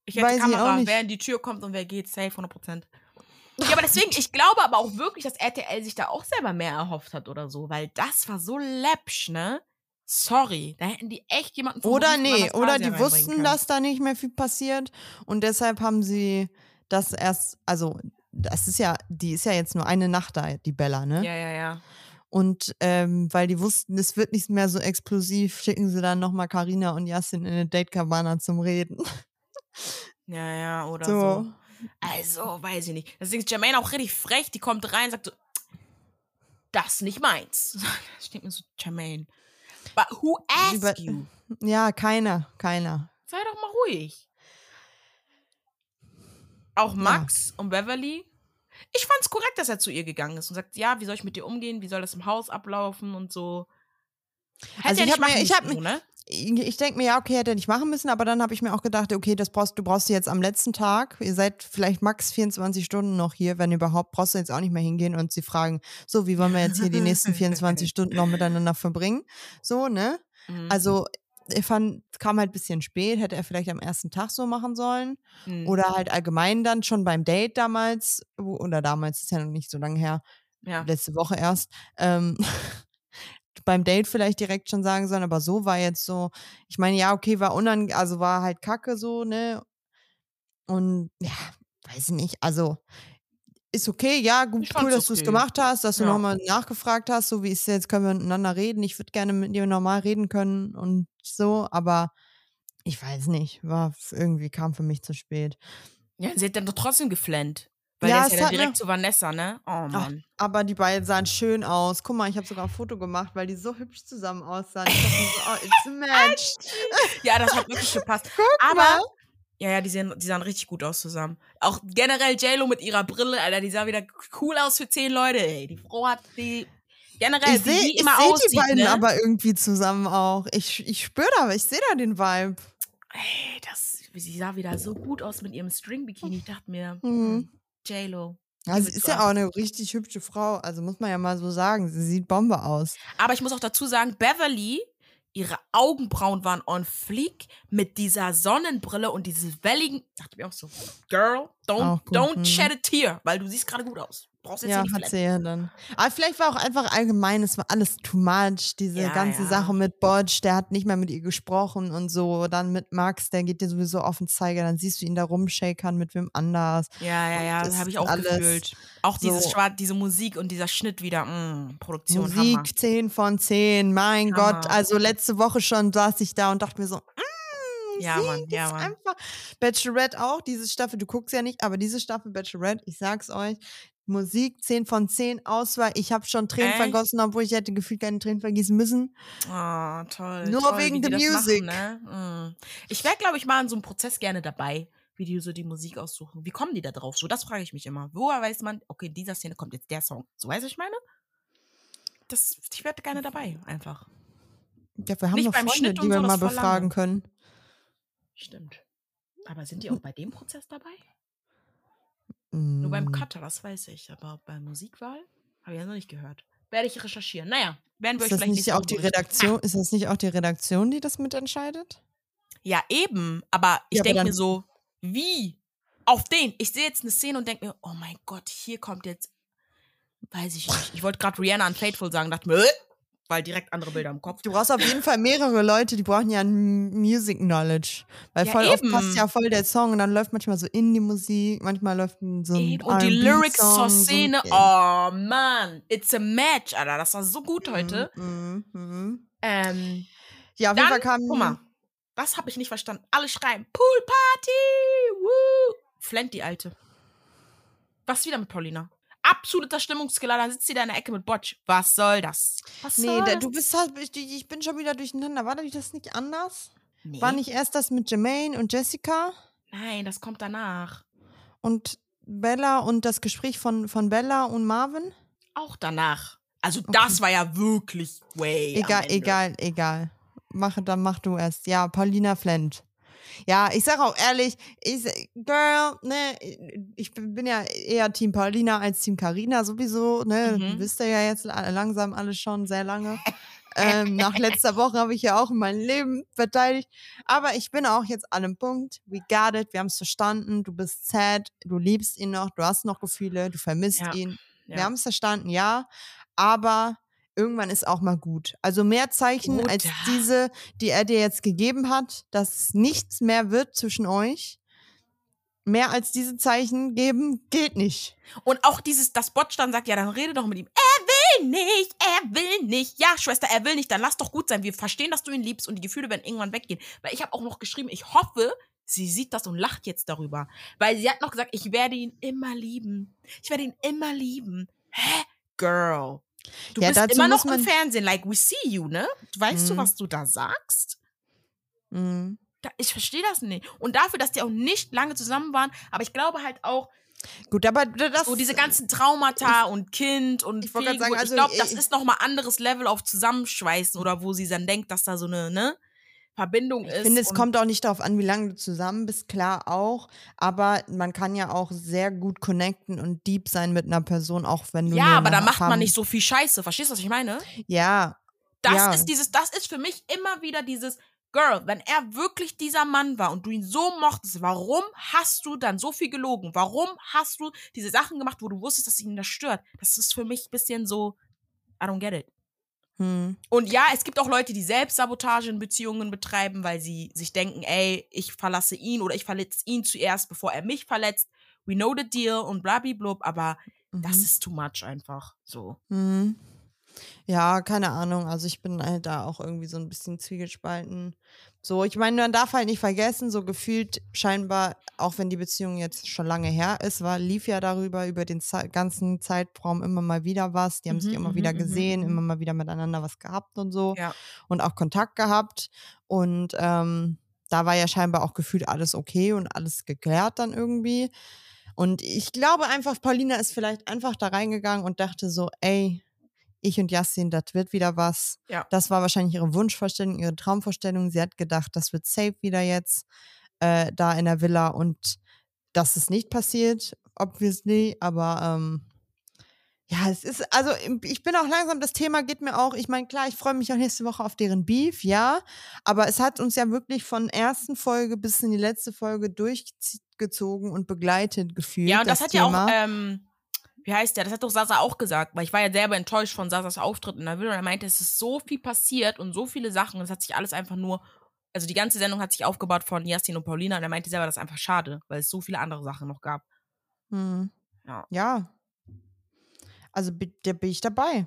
S1: ich hätte
S2: weiß ich auch
S1: Kamera,
S2: nicht.
S1: wer in die Tür kommt und wer geht, safe 100%. Ja, aber deswegen, ich glaube aber auch wirklich, dass RTL sich da auch selber mehr erhofft hat oder so, weil das war so läppsch, ne? Sorry, da hätten die echt jemanden vom
S2: Oder nee, oder die wussten,
S1: können.
S2: dass da nicht mehr viel passiert und deshalb haben sie das erst, also das ist ja, die ist ja jetzt nur eine Nacht da, die Bella, ne?
S1: Ja, ja, ja.
S2: Und ähm, weil die wussten, es wird nicht mehr so explosiv, schicken sie dann nochmal Karina und Yassin in eine Date Cabana zum Reden.
S1: Ja, ja, oder
S2: So.
S1: so. Also, weiß ich nicht. Deswegen ist Jermaine auch richtig frech, die kommt rein und sagt so, das ist nicht meins. Ich denke mir so, Jermaine, but who asked you?
S2: Ja, keiner, keiner.
S1: Sei doch mal ruhig. Auch Max und Beverly. Ich fand's korrekt, dass er zu ihr gegangen ist und sagt, ja, wie soll ich mit dir umgehen? Wie soll das im Haus ablaufen und so. Hätte
S2: Also ich
S1: nicht
S2: hab mir-
S1: machen
S2: ich hab mir-
S1: ne?
S2: Ich, denke mir, ja, okay, hätte er nicht machen müssen, aber dann habe ich mir auch gedacht, okay, das brauchst du brauchst du jetzt am letzten Tag. Ihr seid vielleicht max 24 Stunden noch hier, wenn überhaupt, brauchst du jetzt auch nicht mehr hingehen und sie fragen, so, wie wollen wir jetzt hier die nächsten 24 Stunden noch miteinander verbringen? So, ne?
S1: Mhm.
S2: Also, ich fand, es kam halt ein bisschen spät, hätte er vielleicht am ersten Tag so machen sollen.
S1: Mhm.
S2: Oder halt allgemein dann schon beim Date damals, oder damals ist ja noch nicht so lange her,
S1: ja.
S2: letzte Woche erst, ähm, beim Date vielleicht direkt schon sagen sollen, aber so war jetzt so, ich meine, ja, okay, war unang, also war halt kacke so, ne? Und ja, weiß ich nicht, also ist okay, ja, gut, cool, dass du es
S1: okay.
S2: gemacht hast, dass du
S1: Ja.
S2: nochmal nachgefragt hast, so wie ist jetzt, können wir miteinander reden. Ich würde gerne mit dir normal reden können und so, aber ich weiß nicht, war irgendwie kam für mich zu spät.
S1: ja, sie hat dann doch trotzdem geflennt. Weil
S2: Ja,
S1: der ist ja dann
S2: hat mir-
S1: direkt zu Vanessa, ne? Oh
S2: Ach,
S1: Mann.
S2: aber die beiden sahen schön aus. Guck mal, ich habe sogar ein Foto gemacht, weil die so hübsch zusammen aussahen. Ich dachte mir so, oh, it's a match.
S1: Ja, das hat wirklich gepasst.
S2: Guck
S1: Aber
S2: mal.
S1: Ja, ja, die, sehen, die sahen richtig gut aus zusammen. Auch generell JLo mit ihrer Brille, Alter, die sah wieder cool aus für zehn Leute, ey. Die Frau hat die. Generell,
S2: Ich sehe seh die beiden
S1: ne?
S2: aber irgendwie zusammen auch. Ich, ich spüre da, ich sehe da den Vibe.
S1: Ey, das, sie sah wieder so gut aus mit ihrem String-Bikini. Ich dachte mir,
S2: Mhm.
S1: J-Lo.
S2: Also ist ja auch eine richtig hübsche Frau. Also muss man ja mal so sagen. Sie sieht Bombe aus.
S1: Aber ich muss auch dazu sagen, Beverly, ihre Augenbrauen waren on fleek mit dieser Sonnenbrille und dieses welligen. Dachte mir auch so, Girl, don't, don't
S2: mhm.
S1: shed a tear, weil du siehst gerade gut aus. Brauchst jetzt
S2: Ja,
S1: nicht
S2: hat
S1: flexen.
S2: sie ja dann. Aber vielleicht war auch einfach allgemein, es war alles too much. Diese
S1: Ja,
S2: ganze
S1: ja.
S2: Sache mit Bodge, der hat nicht mehr mit ihr gesprochen und so. Dann mit Max, der geht dir sowieso auf den Zeiger. Dann siehst du ihn da rumshakern mit wem anders.
S1: Ja, ja, ja, das habe ich auch
S2: alles
S1: gefühlt. Auch dieses
S2: so-
S1: Schwarz, diese Musik und dieser Schnitt wieder, mh, Produktion,
S2: Musik
S1: Hammer.
S2: 10 von 10. Mein
S1: Hammer.
S2: Gott, also letzte Woche schon saß ich da und dachte mir so, mm,
S1: Ja, Mann, ja, Mann.
S2: einfach. Bachelorette auch, diese Staffel, du guckst ja nicht, aber diese Staffel Bachelorette, ich sag's euch, Musik 10 von 10, Auswahl. Ich habe schon Tränen
S1: Echt?
S2: vergossen, obwohl ich hätte gefühlt keine Tränen vergießen müssen.
S1: Oh, toll.
S2: Nur
S1: toll,
S2: wegen der.
S1: Machen, ne? mm. Ich wäre, glaube ich, mal in so einem Prozess gerne dabei, wie die so die Musik aussuchen. Wie kommen die da drauf? So, das frage ich mich immer. Woher weiß man, okay, in dieser Szene kommt jetzt der Song. So, weißt du, was ich meine? Das, ich wäre gerne dabei, einfach.
S2: Ja, wir haben
S1: Nicht
S2: noch Freunde,
S1: Schnitt
S2: die wir
S1: so,
S2: mal befragen können.
S1: Stimmt. Aber sind die auch bei dem Prozess dabei? Nur beim
S2: Mm,
S1: Cutter, das weiß ich. Aber bei Musikwahl habe ich ja noch nicht gehört. Werde ich recherchieren. Naja, werden wir
S2: Ist
S1: euch
S2: das
S1: vielleicht
S2: nicht auch die. Redaktion? Ist das nicht auch die Redaktion, die das mitentscheidet?
S1: Ja, eben. Aber ich
S2: Ja,
S1: denke mir so, wie? Auf den. Ich sehe jetzt eine Szene und denke mir, oh mein Gott, hier kommt jetzt, weiß ich nicht. Ich wollte gerade Rihanna Unfaithful sagen, dachte mir, äh, weil direkt andere Bilder im Kopf.
S2: Du brauchst auf jeden Fall mehrere Leute, die brauchen ja ein Music Knowledge. Weil
S1: Ja,
S2: voll oft
S1: eben.
S2: passt ja voll der Song und dann läuft manchmal so Indie-Musik, manchmal läuft so ein
S1: Eben. Und die Lyrics zur
S2: so
S1: Szene,
S2: ein-
S1: oh Mann, it's a match, Alter. Das war so gut heute.
S2: Mhm, mhm.
S1: Ähm,
S2: Ja, auf jeden Fall
S1: dann,
S2: kam.
S1: guck mal, das habe ich nicht verstanden. Alle schreien, Pool Party, woo. Flennt die Alte. Was wieder mit Paulina? Absoluter Stimmungskiller, dann sitzt sie da in der Ecke mit Botsch. Was soll das? Was
S2: Nee,
S1: soll
S2: da,
S1: das?
S2: du bist halt, ich, ich bin schon wieder durcheinander. War das nicht anders?
S1: Nee.
S2: War nicht erst das mit Jermaine und Jessica
S1: Nein, das kommt danach.
S2: und Bella und das Gespräch von, von Bella und Marvin?
S1: Auch danach. Also das war ja wirklich way.
S2: Egal, egal, egal. Mach, dann mach du erst. Ja, Paulina Flint. Ja, ich sag auch ehrlich, ich, Girl, ne, ich bin ja eher Team Paulina als Team Carina sowieso, ne,
S1: Mhm.
S2: wisst ihr ja jetzt la- langsam alles schon sehr lange. ähm, nach letzter Woche habe ich ja auch mein Leben verteidigt. Aber ich bin auch jetzt an einem Punkt. We got it, wir haben es verstanden. Du bist sad, du liebst ihn noch, du hast noch Gefühle, du vermisst
S1: Ja,
S2: ihn. Wir
S1: Ja.
S2: haben es verstanden, ja. Aber irgendwann ist auch mal gut. Also mehr Zeichen als
S1: Bruder.
S2: diese, die er dir jetzt gegeben hat, dass nichts mehr wird zwischen euch. Mehr als diese Zeichen geben, geht nicht.
S1: Und auch dieses, das Botsch dann sagt, ja, dann rede doch mit ihm. Er will nicht, er will nicht. Ja, Schwester, er will nicht, dann lass doch gut sein. Wir verstehen, dass du ihn liebst und die Gefühle werden irgendwann weggehen. Weil ich habe auch noch geschrieben, ich hoffe, sie sieht das und lacht jetzt darüber. Weil sie hat noch gesagt, ich werde ihn immer lieben. Ich werde ihn immer lieben. Hä? Girl. Du
S2: Ja,
S1: bist immer noch im Fernsehen, like we see you, ne? Weißt du,
S2: Mhm.
S1: was du da sagst?
S2: Mhm.
S1: Da, ich verstehe das nicht. Und dafür, dass die auch nicht lange zusammen waren, aber ich glaube halt auch,
S2: Gut, aber das.
S1: so diese ganzen Traumata und Kind und
S2: ich grad sagen,
S1: Fehlgeburt,
S2: also,
S1: ich glaube, das
S2: ich-
S1: ist nochmal anderes Level auf Zusammenschweißen oder wo sie dann denkt, dass da so eine ne, Verbindung ist.
S2: Ich finde, es kommt auch nicht darauf an, wie lange du zusammen bist, klar auch. Aber man kann ja auch sehr gut connecten und deep sein mit einer Person, auch wenn du.
S1: Ja, aber da macht man nicht so viel Scheiße. Verstehst du, was ich meine?
S2: Ja,
S1: Das
S2: Ja.
S1: ist dieses, das ist für mich immer wieder dieses Girl, wenn er wirklich dieser Mann war und du ihn so mochtest, warum hast du dann so viel gelogen? Warum hast du diese Sachen gemacht, wo du wusstest, dass ihn das stört? Das ist für mich ein bisschen so, I don't get it.
S2: Hm.
S1: Und ja, es gibt auch Leute, die Selbstsabotage in Beziehungen betreiben, weil sie sich denken, ey, ich verlasse ihn oder ich verletze ihn zuerst, bevor er mich verletzt. We know the deal und blablablub, aber das
S2: Mhm.
S1: ist too much einfach. So.
S2: Mhm. Ja, keine Ahnung. Also ich bin halt da auch irgendwie so ein bisschen zwiegespalten. So, ich meine, man darf halt nicht vergessen, so gefühlt scheinbar, auch wenn die Beziehung jetzt schon lange her ist, war, lief ja darüber, über den Ze ganzen Zeitraum immer mal wieder was. Die haben sich
S1: Mhm,
S2: immer
S1: mhm,
S2: wieder
S1: mhm,
S2: gesehen,
S1: mhm.
S2: immer mal wieder miteinander was gehabt und so.
S1: Ja.
S2: Und auch Kontakt gehabt. Und ähm, da war ja scheinbar auch gefühlt alles okay und alles geklärt dann irgendwie. Und ich glaube einfach, Paulina ist vielleicht einfach da reingegangen und dachte so, ey, ich und Yassin, das wird wieder was.
S1: Ja.
S2: Das war wahrscheinlich ihre Wunschvorstellung, ihre Traumvorstellung. Sie hat gedacht, das wird safe wieder jetzt äh, da in der Villa und das ist nicht passiert, obviously, aber ähm, ja, es ist, also ich bin auch langsam, das Thema geht mir auch, ich meine, klar, ich freue mich auch nächste Woche auf deren Beef, ja, aber es hat uns ja wirklich von ersten Folge bis in die letzte Folge durchgezogen und begleitet gefühlt.
S1: Ja, und das,
S2: das
S1: hat ja
S2: Thema.
S1: auch, ähm, wie heißt der? Das hat doch Sasa auch gesagt, weil ich war ja selber enttäuscht von Sasas Auftritt in der Villa und er meinte, es ist so viel passiert und so viele Sachen und es hat sich alles einfach nur, also die ganze Sendung hat sich aufgebaut von Jasmin und Paulina und er meinte selber, das ist einfach schade, weil es so viele andere Sachen noch gab.
S2: Hm.
S1: Ja.
S2: Ja. Also da bin ich dabei.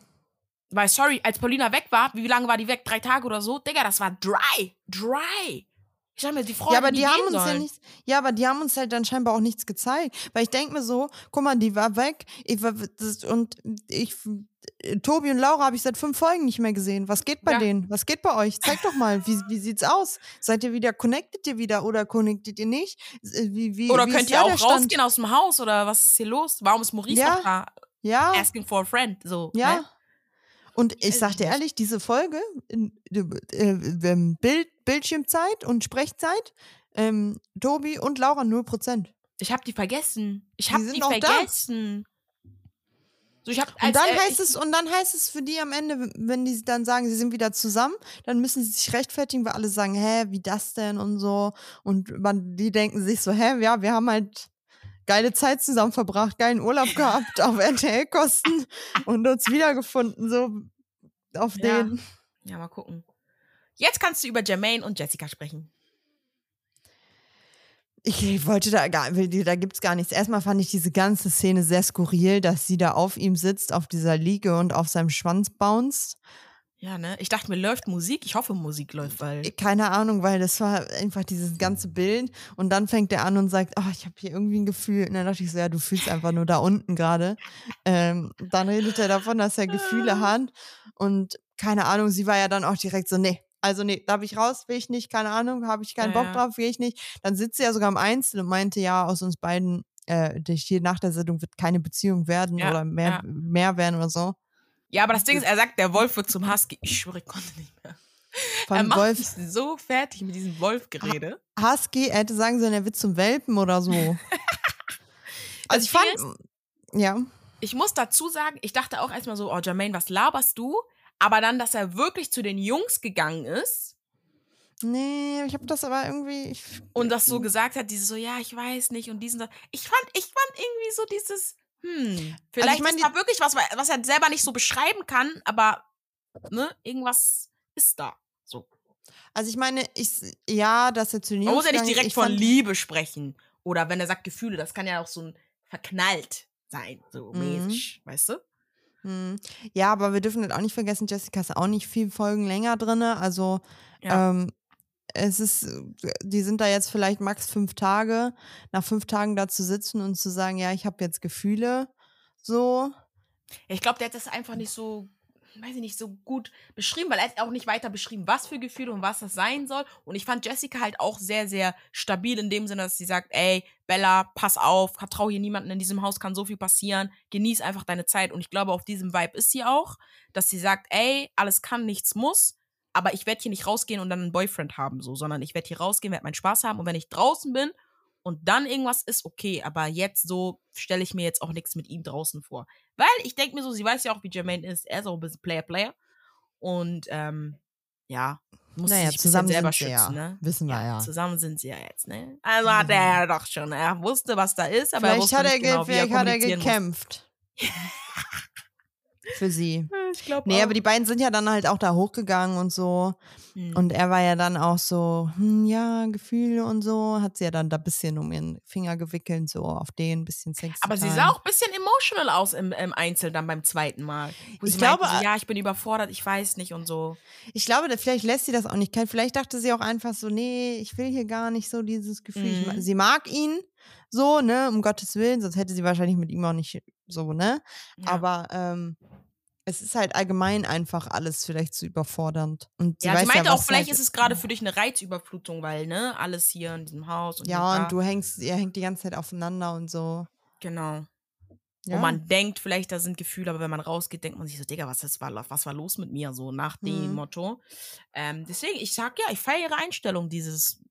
S1: Weil, sorry, als Paulina weg war, wie lange war die weg? Drei Tage oder so? Digga, das war dry. Dry. Ich sag mir, die Frau
S2: ja, aber die haben uns ja
S1: sollen.
S2: nicht, ja, aber die haben uns halt dann scheinbar auch nichts gezeigt. Weil ich denke mir so, guck mal, die war weg. Ich war, das, und ich, äh, Tobi und Laura habe ich seit fünf Folgen nicht mehr gesehen. Was geht bei
S1: Ja.
S2: denen? Was geht bei euch? Zeig doch mal, wie, wie sieht's aus? Seid ihr wieder, connectet ihr wieder oder connectet ihr nicht? Äh, Wie, wie,
S1: Oder
S2: wie
S1: könnt ihr auch
S2: der Stand?
S1: rausgehen aus dem Haus oder was ist hier los? Warum ist Maurice
S2: Ja.
S1: noch da?
S2: Ja.
S1: Asking for a friend. So,
S2: Ja.
S1: Ne?
S2: Und ich
S1: Weiß
S2: sag dir ehrlich, diese Folge, in, Bild, Bildschirmzeit und Sprechzeit, ähm, Tobi und Laura 0%.
S1: Ich hab die vergessen. Ich
S2: Die
S1: hab
S2: sind
S1: die
S2: da.
S1: vergessen. So, ich hab,
S2: Und dann heißt es, und dann heißt es für die am Ende, wenn die dann sagen, sie sind wieder zusammen, dann müssen sie sich rechtfertigen, weil alle sagen, hä, wie das denn und so. Und man, die denken sich so, hä, ja, wir haben halt geile Zeit zusammen verbracht, geilen Urlaub gehabt auf RTL-Kosten und uns wiedergefunden, so auf
S1: Ja.
S2: den.
S1: Ja, mal gucken. Jetzt kannst du über Jermaine und Jessica sprechen.
S2: Ich wollte da gar, da gibt's gar nichts. Erstmal fand ich diese ganze Szene sehr skurril, dass sie da auf ihm sitzt, auf dieser Liege und auf seinem Schwanz bounced.
S1: Ja, ne? Ich dachte mir, läuft Musik? Ich hoffe, Musik läuft, weil.
S2: Keine Ahnung, weil das war einfach dieses ganze Bild. Und dann fängt er an und sagt, oh, ich habe hier irgendwie ein Gefühl. Und dann dachte ich so, ja, du fühlst einfach nur da unten gerade. Ähm, dann redet er davon, dass er Gefühle hat. Und keine Ahnung, sie war ja dann auch direkt so, nee. Also nee, darf ich raus, will ich nicht, keine Ahnung, habe ich keinen
S1: Ja,
S2: Bock drauf, will ich nicht. Dann sitzt sie ja sogar im Einzel und meinte, ja, aus uns beiden, äh, die- hier nach der Sendung wird keine Beziehung werden
S1: Ja,
S2: oder mehr,
S1: ja.
S2: mehr werden oder so.
S1: Ja, aber das Ding ist, er sagt, der Wolf wird zum Husky. Ich schwöre, ich konnte nicht mehr.
S2: Von
S1: er macht
S2: Wolf
S1: mich so fertig mit diesem Wolf-Gerede.
S2: Husky, er hätte sagen sollen, er wird zum Welpen oder so. also ich
S1: Ding
S2: fand, ja,
S1: Ich muss dazu sagen, ich dachte auch erstmal so, oh Jermaine, was laberst du? Aber dann, dass er wirklich zu den Jungs gegangen ist
S2: nee, ich habe das aber irgendwie, ich,
S1: und das so gesagt hat, dieses so, ja, ich weiß nicht und diesen. Ich fand, ich fand irgendwie so dieses, hm, vielleicht
S2: mein,
S1: ist da wirklich was, was er selber nicht so beschreiben kann, aber ne, irgendwas ist da. So.
S2: also ich meine, ich, ja, dass er zu den
S1: Man
S2: Jungs
S1: muss ja nicht direkt
S2: ich
S1: von Liebe sprechen. Oder wenn er sagt Gefühle, das kann ja auch so ein verknallt sein, so
S2: Mhm.
S1: mäßig, weißt du?
S2: Hm. Ja, aber wir dürfen das auch nicht vergessen, Jessica ist auch nicht viel Folgen länger drinne, also
S1: Ja.
S2: ähm, es ist, die sind da jetzt vielleicht max fünf Tage, nach fünf Tagen da zu sitzen und zu sagen, ja, ich habe jetzt Gefühle, so,
S1: Ich glaube, der hat das einfach nicht so, weiß ich nicht, so gut beschrieben, weil er hat auch nicht weiter beschrieben, was für Gefühle und was das sein soll. Und ich fand Jessica halt auch sehr, sehr stabil in dem Sinne, dass sie sagt, ey, Bella, pass auf, vertrau hier niemanden in diesem Haus, kann so viel passieren, genieß einfach deine Zeit. Und ich glaube, auf diesem Vibe ist sie auch, dass sie sagt, ey, alles kann, nichts muss. Aber ich werde hier nicht rausgehen und dann einen Boyfriend haben, so, sondern ich werde hier rausgehen, werde meinen Spaß haben und wenn ich draußen bin und dann irgendwas ist, okay, aber jetzt so stelle ich mir jetzt auch nichts mit ihm draußen vor. Weil ich denke mir so, sie weiß ja auch, wie Jermaine ist. Er ist auch ein bisschen Player-Player. Und ähm, ja, muss
S2: Naja,
S1: sich
S2: zusammen
S1: selber
S2: sind sie
S1: schützen,
S2: ja.
S1: ne?
S2: Wissen wir ja.
S1: Zusammen sind sie ja jetzt, ne? Also hat er ja doch schon, er wusste, was da ist, aber er
S2: vielleicht
S1: wusste
S2: hat er,
S1: nicht
S2: ge
S1: genau, er
S2: vielleicht hat er gekämpft. Für sie.
S1: Ich glaube
S2: Nee, aber die beiden sind ja dann halt auch da hochgegangen und so.
S1: hm.
S2: Und er war ja dann auch so, hm, ja, Gefühle und so. Hat sie ja dann da ein bisschen um ihren Finger gewickelt, so auf den, ein bisschen sexy.
S1: aber sie sah auch ein bisschen emotional aus im, im Einzel dann beim zweiten Mal.
S2: Ich glaube,
S1: so,
S2: äh,
S1: ja, ich bin überfordert, ich weiß nicht und so.
S2: Ich glaube, vielleicht lässt sie das auch nicht kennen. Vielleicht dachte sie auch einfach so, nee, ich will hier gar nicht so dieses Gefühl. Ich
S1: Mhm.
S2: Sie mag ihn so, ne, um Gottes Willen, sonst hätte sie wahrscheinlich mit ihm auch nicht so, ne?
S1: Ja.
S2: Aber ähm, es ist halt allgemein einfach alles vielleicht zu überfordernd. Und sie
S1: ja,
S2: weiß
S1: sie meinte
S2: ja,
S1: auch, vielleicht
S2: halt,
S1: ist es gerade für dich eine Reizüberflutung, weil, ne, alles hier in diesem Haus und
S2: Ja, und du hängst, ihr hängt die ganze Zeit aufeinander und so.
S1: Genau.
S2: Ja.
S1: Und man denkt vielleicht, da sind Gefühle, aber wenn man rausgeht, denkt man sich so, Digga, was, ist, war, was war los mit mir? So nach dem
S2: Mhm.
S1: Motto. Ähm, deswegen, ich sag ja, ich feiere ihre Einstellung, dieses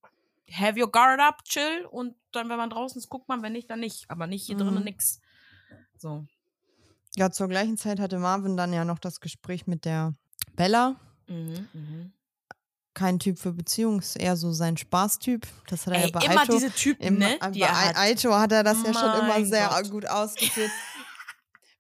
S1: Have your guard up, chill und dann, wenn man draußen ist, guckt man, wenn nicht, dann nicht. Aber nicht hier drinnen
S2: Mhm.
S1: nix. So.
S2: Ja, zur gleichen Zeit hatte Marvin dann ja noch das Gespräch mit der Bella.
S1: Mhm, mhm.
S2: Kein Typ für Beziehung, ist eher so sein Spaßtyp. Das hat er
S1: Ey,
S2: ja bei
S1: immer
S2: Aito.
S1: diese Typen,
S2: Im,
S1: ne? Die
S2: bei
S1: hat.
S2: Aito hat er das ja schon immer sehr
S1: Gott.
S2: gut ausgeführt.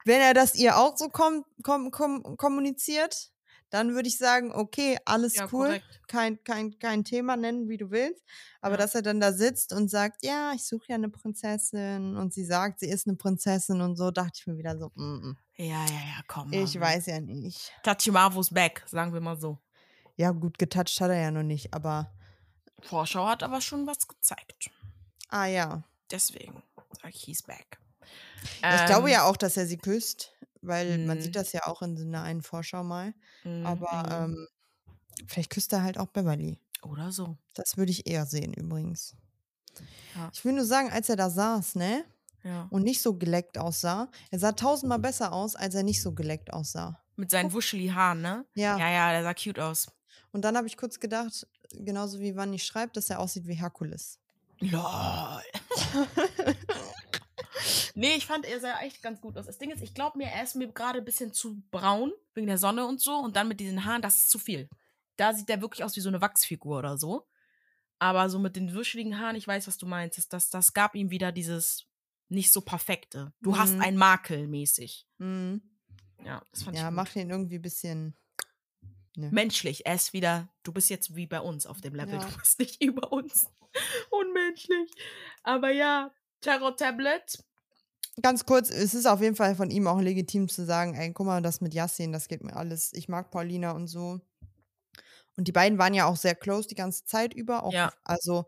S2: Wenn er das ihr auch so kom kom kom kommuniziert, dann würde ich sagen, okay, alles
S1: Ja,
S2: cool,
S1: korrekt.
S2: kein, kein, kein Thema nennen, wie du willst. Aber
S1: Ja.
S2: dass er dann da sitzt und sagt, ja, ich suche ja eine Prinzessin und sie sagt, sie ist eine Prinzessin und so, dachte ich mir wieder so, mm, mm,
S1: Ja, ja, ja, komm.
S2: ich
S1: Mann.
S2: weiß ja nicht.
S1: Tachimavos back, sagen wir mal so.
S2: Ja, gut, getoucht hat er ja noch nicht, aber
S1: Vorschau hat aber schon was gezeigt.
S2: ah ja.
S1: Deswegen sag ich, he's back.
S2: ich glaube
S1: Ähm,
S2: ja auch, dass er sie küsst, weil man
S1: Mhm.
S2: sieht das ja auch in so einer einen Vorschau mal.
S1: mhm,
S2: Aber
S1: mhm.
S2: ähm, vielleicht küsst er halt auch Beverly.
S1: Oder so.
S2: Das würde ich eher sehen übrigens.
S1: Ja.
S2: Ich will nur sagen, als er da saß, ne?
S1: Ja.
S2: Und nicht so geleckt aussah, er sah tausendmal besser aus, als er nicht so geleckt aussah.
S1: Mit seinen wuscheli Haaren, ne?
S2: Ja.
S1: Ja, ja, der sah cute aus.
S2: Und dann habe ich kurz gedacht, genauso wie Wanni schreibt, dass er aussieht wie Herkules.
S1: Lol. nee, ich fand, er sah echt ganz gut aus. Das Ding ist, ich glaube mir, er ist mir gerade ein bisschen zu braun, wegen der Sonne und so. Und dann mit diesen Haaren, das ist zu viel. Da sieht er wirklich aus wie so eine Wachsfigur oder so. Aber so mit den wuscheligen Haaren, ich weiß, was du meinst. Das, das, das gab ihm wieder dieses nicht so perfekte. Du hast
S2: Mhm.
S1: ein Makel mäßig.
S2: Mhm.
S1: Ja, das fand
S2: Ja,
S1: ich gut.
S2: macht ihn irgendwie ein bisschen. Ne.
S1: menschlich. Er ist wieder, du bist jetzt wie bei uns auf dem Level.
S2: Ja.
S1: Du bist nicht über uns. Unmenschlich. Aber ja, Terror Tablet.
S2: Ganz kurz, es ist auf jeden Fall von ihm auch legitim zu sagen, ey, guck mal, das mit Yassin, das geht mir alles. Ich mag Paulina und so. Und die beiden waren ja auch sehr close die ganze Zeit über. Auch,
S1: Ja.
S2: Also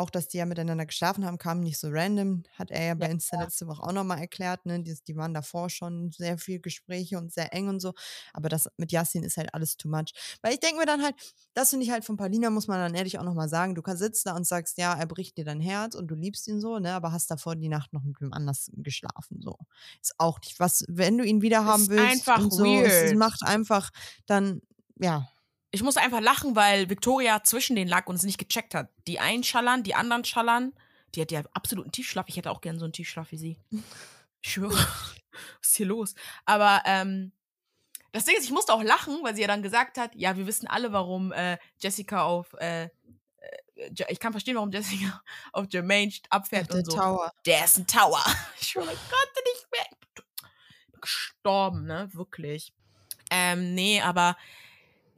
S2: auch, dass die ja miteinander geschlafen haben, kam nicht so random. Hat er ja bei
S1: Ja,
S2: Insta letzte Woche auch nochmal erklärt. Ne? Die, die waren davor schon sehr viel Gespräche und sehr eng und so. Aber das mit Yassin ist halt alles too much. Weil ich denke mir dann halt, das finde ich halt von Paulina, muss man dann ehrlich auch nochmal sagen. Du kannst sitzen da und sagst, ja, er bricht dir dein Herz und du liebst ihn so, ne? Aber hast davor die Nacht noch mit wem anders geschlafen. So. Ist auch nicht was, wenn du ihn wieder haben willst.
S1: einfach
S2: so, Es
S1: weird.
S2: macht einfach dann, ja.
S1: Ich muss einfach lachen, weil Victoria zwischen denen lag und es nicht gecheckt hat. Die einen schallern, die anderen schallern. Die hat ja absoluten Tiefschlaf. Ich hätte auch gern so einen Tiefschlaf wie sie. Ich schwöre. Was ist hier los? Aber ähm, das Ding ist, ich musste auch lachen, weil sie ja dann gesagt hat, ja, wir wissen alle, warum äh, Jessica auf äh, äh, ich kann verstehen, warum Jessica auf Jermaine abfährt
S2: der
S1: und so.
S2: Tower.
S1: Der ist ein Tower. Ich schwöre, ich konnte nicht mehr. Gestorben, ne? Wirklich. Ähm, nee, aber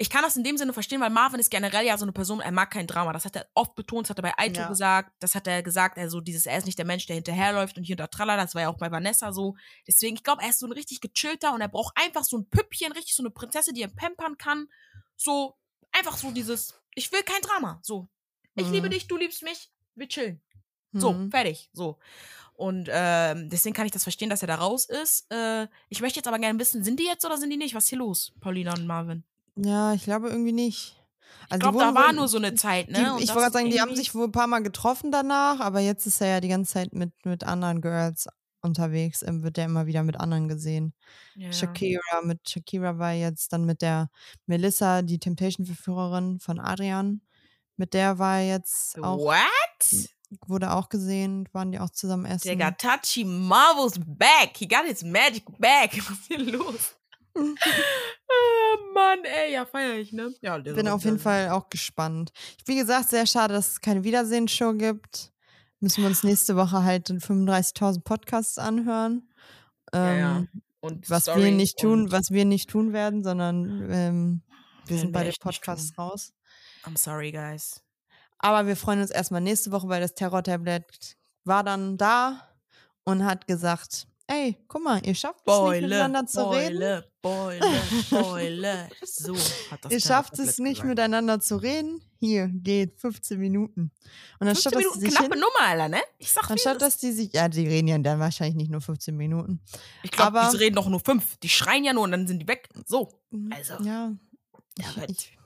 S1: ich kann das in dem Sinne verstehen, weil Marvin ist generell ja so eine Person, er mag kein Drama. Das hat er oft betont, das hat er bei Aito
S2: Ja.
S1: gesagt, das hat er gesagt, also dieses, er ist nicht der Mensch, der hinterherläuft und hier und da tralla, das war ja auch bei Vanessa so. Deswegen, ich glaube, er ist so ein richtig gechillter und er braucht einfach so ein Püppchen, richtig so eine Prinzessin, die er pampern kann. So, einfach so dieses, ich will kein Drama. So, ich
S2: Mhm.
S1: liebe dich, du liebst mich, wir chillen. So,
S2: Mhm.
S1: fertig. So. Und ähm, deswegen kann ich das verstehen, dass er da raus ist. Äh, ich möchte jetzt aber gerne wissen, sind die jetzt oder sind die nicht? Was ist hier los, Paulina und Marvin?
S2: Ja, ich glaube irgendwie nicht.
S1: Ich
S2: Also die
S1: glaube, da war
S2: wohl-
S1: nur so eine Zeit, ne?
S2: Die, ich wollte gerade sagen, die haben sich wohl ein paar Mal getroffen danach, aber jetzt ist er ja die ganze Zeit mit, mit anderen Girls unterwegs, ähm, wird er immer wieder mit anderen gesehen.
S1: Ja.
S2: Shakira, mit Shakira war jetzt dann mit der Melissa, die Temptation-Verführerin von Adrian. Mit der war er jetzt auch,
S1: What?
S2: wurde auch gesehen, waren die auch zusammen essen.
S1: Digga, Tachi Marvel's back. He got his magic back. Was ist hier los? ah, Mann, ey, ja, feier ich, ne? Ja,
S2: Bin auf jeden Fall auch gespannt. Wie gesagt, sehr schade, dass es keine Wiedersehensshow gibt. Müssen wir uns nächste Woche halt in 35.000 Podcasts anhören.
S1: Ja, ja.
S2: Ähm,
S1: Und
S2: was wir
S1: Stories
S2: nicht tun, was wir nicht tun werden, sondern ähm, wir sind
S1: wir
S2: bei den Podcasts raus.
S1: I'm sorry, guys.
S2: Aber wir freuen uns erstmal nächste Woche, weil das Terror-Tablet war dann da und hat gesagt, ey, guck mal, ihr schafft es nicht
S1: Beule,
S2: miteinander zu reden.
S1: Beule, Beule, Beule. So hat das
S2: Ihr schafft es nicht
S1: gesagt.
S2: miteinander zu reden. Hier, geht 15 Minuten. Und
S1: 15
S2: anstatt, dass
S1: Minuten
S2: sie sich
S1: knappe
S2: hin,
S1: Nummer, Alter, ne? Ich sag,
S2: anstatt
S1: ist.
S2: dass die sich, ja, die reden ja dann wahrscheinlich nicht nur 15 Minuten.
S1: Ich glaube, die reden doch nur fünf. Die schreien ja nur und dann sind die weg. So. Also.
S2: Ja,
S1: Ja,
S2: ich, ich,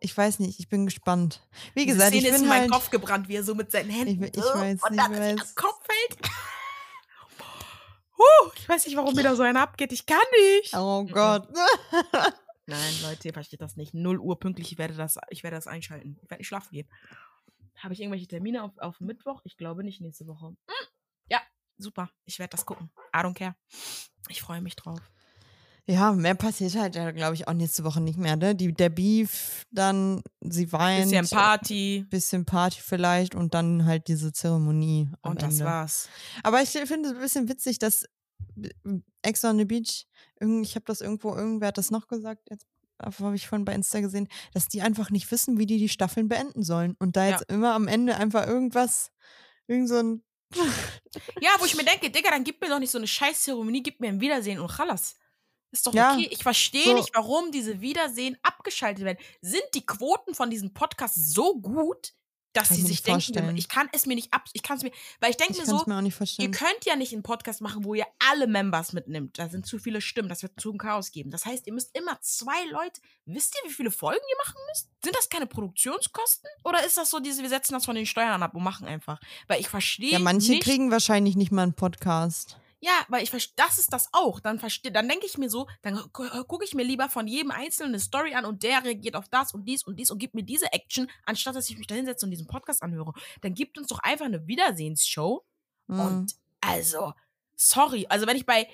S2: ich weiß nicht, ich bin gespannt. Wie gesagt,
S1: Szene
S2: ich
S1: ist
S2: bin
S1: in meinen
S2: halt,
S1: Kopf gebrannt, wie er so mit seinen Händen
S2: Ich ich
S1: so
S2: weiß,
S1: und
S2: ich
S1: dann
S2: weiß.
S1: Kopf fällt. Ich weiß nicht, warum mir da so einer abgeht. Ich kann nicht.
S2: Oh. Gott.
S1: Nein, Leute, ihr versteht das nicht. 0 Uhr pünktlich, ich werde das, ich werde das einschalten. Ich werde nicht schlafen gehen. Habe ich irgendwelche Termine auf, auf Mittwoch? Ich glaube nicht nächste Woche. Hm. Ja, super. Ich werde das gucken. I don't care. Ich freue mich drauf.
S2: Ja, mehr passiert halt, ja, glaube ich, auch nächste Woche nicht mehr, ne? Die, der Beef, dann sie weint.
S1: Bisschen Party.
S2: Bisschen Party vielleicht und dann halt diese Zeremonie.
S1: Und das
S2: Ende.
S1: war's.
S2: Aber ich finde es ein bisschen witzig, dass Ex on the Beach, ich habe das irgendwo, irgendwer hat das noch gesagt, jetzt habe ich vorhin bei Insta gesehen, dass die einfach nicht wissen, wie die die Staffeln beenden sollen. Und da
S1: Ja.
S2: jetzt immer am Ende einfach irgendwas, irgend so ein.
S1: Ja, wo ich mir denke, Digga, dann gib mir doch nicht so eine Scheißzeremonie, gib mir ein Wiedersehen und Chalas. Ist doch
S2: Ja,
S1: okay. Ich verstehe
S2: so-
S1: nicht, warum diese Wiedersehen abgeschaltet werden. Sind die Quoten von diesem Podcast so gut, dass
S2: Kann
S1: sie sich denken,
S2: vorstellen.
S1: ich kann es mir nicht ab, ich kann es mir, weil ich denke mir so,
S2: mir auch nicht
S1: Ihr könnt ja nicht einen Podcast machen, wo ihr alle Members mitnimmt. Da sind zu viele Stimmen, das wird zu ein Chaos geben. Das heißt, ihr müsst immer zwei Leute. Wisst ihr, wie viele Folgen ihr machen müsst? Sind das keine Produktionskosten? Oder ist das so diese, wir setzen das von den Steuern ab und machen einfach? Weil ich verstehe.
S2: Ja, manche
S1: nicht,
S2: kriegen wahrscheinlich nicht mal einen Podcast.
S1: Ja, weil ich verstehe, das ist das auch. Dann verstehe, dann denke ich mir so, dann gu- gucke ich mir lieber von jedem einzelnen eine Story an und der reagiert auf das und dies und dies und gibt mir diese Action, anstatt dass ich mich da hinsetze und diesen Podcast anhöre. Dann gibt uns doch einfach eine Wiedersehensshow.
S2: Mhm.
S1: Und also, sorry, also wenn ich bei,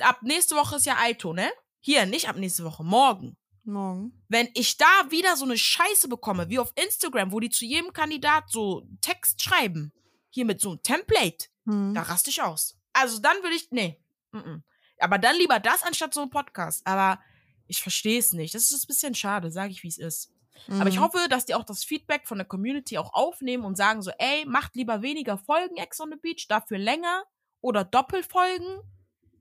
S1: ab nächste Woche ist ja Aito, ne? Hier, nicht ab nächste Woche, morgen.
S2: Morgen.
S1: Wenn ich da wieder so eine Scheiße bekomme, wie auf Instagram, wo die zu jedem Kandidat so Text schreiben, hier mit so einem Template,
S2: Mhm.
S1: da raste ich aus. Also dann würde ich, nee. Mm-mm. Aber dann lieber das anstatt so ein Podcast. Aber ich verstehe es nicht. Das ist ein bisschen schade, sage ich, wie es ist. Aber ich
S2: Mhm.
S1: hoffe, dass die auch das Feedback von der Community auch aufnehmen und sagen so, ey, macht lieber weniger Folgen Ex on the Beach, dafür länger oder Doppelfolgen,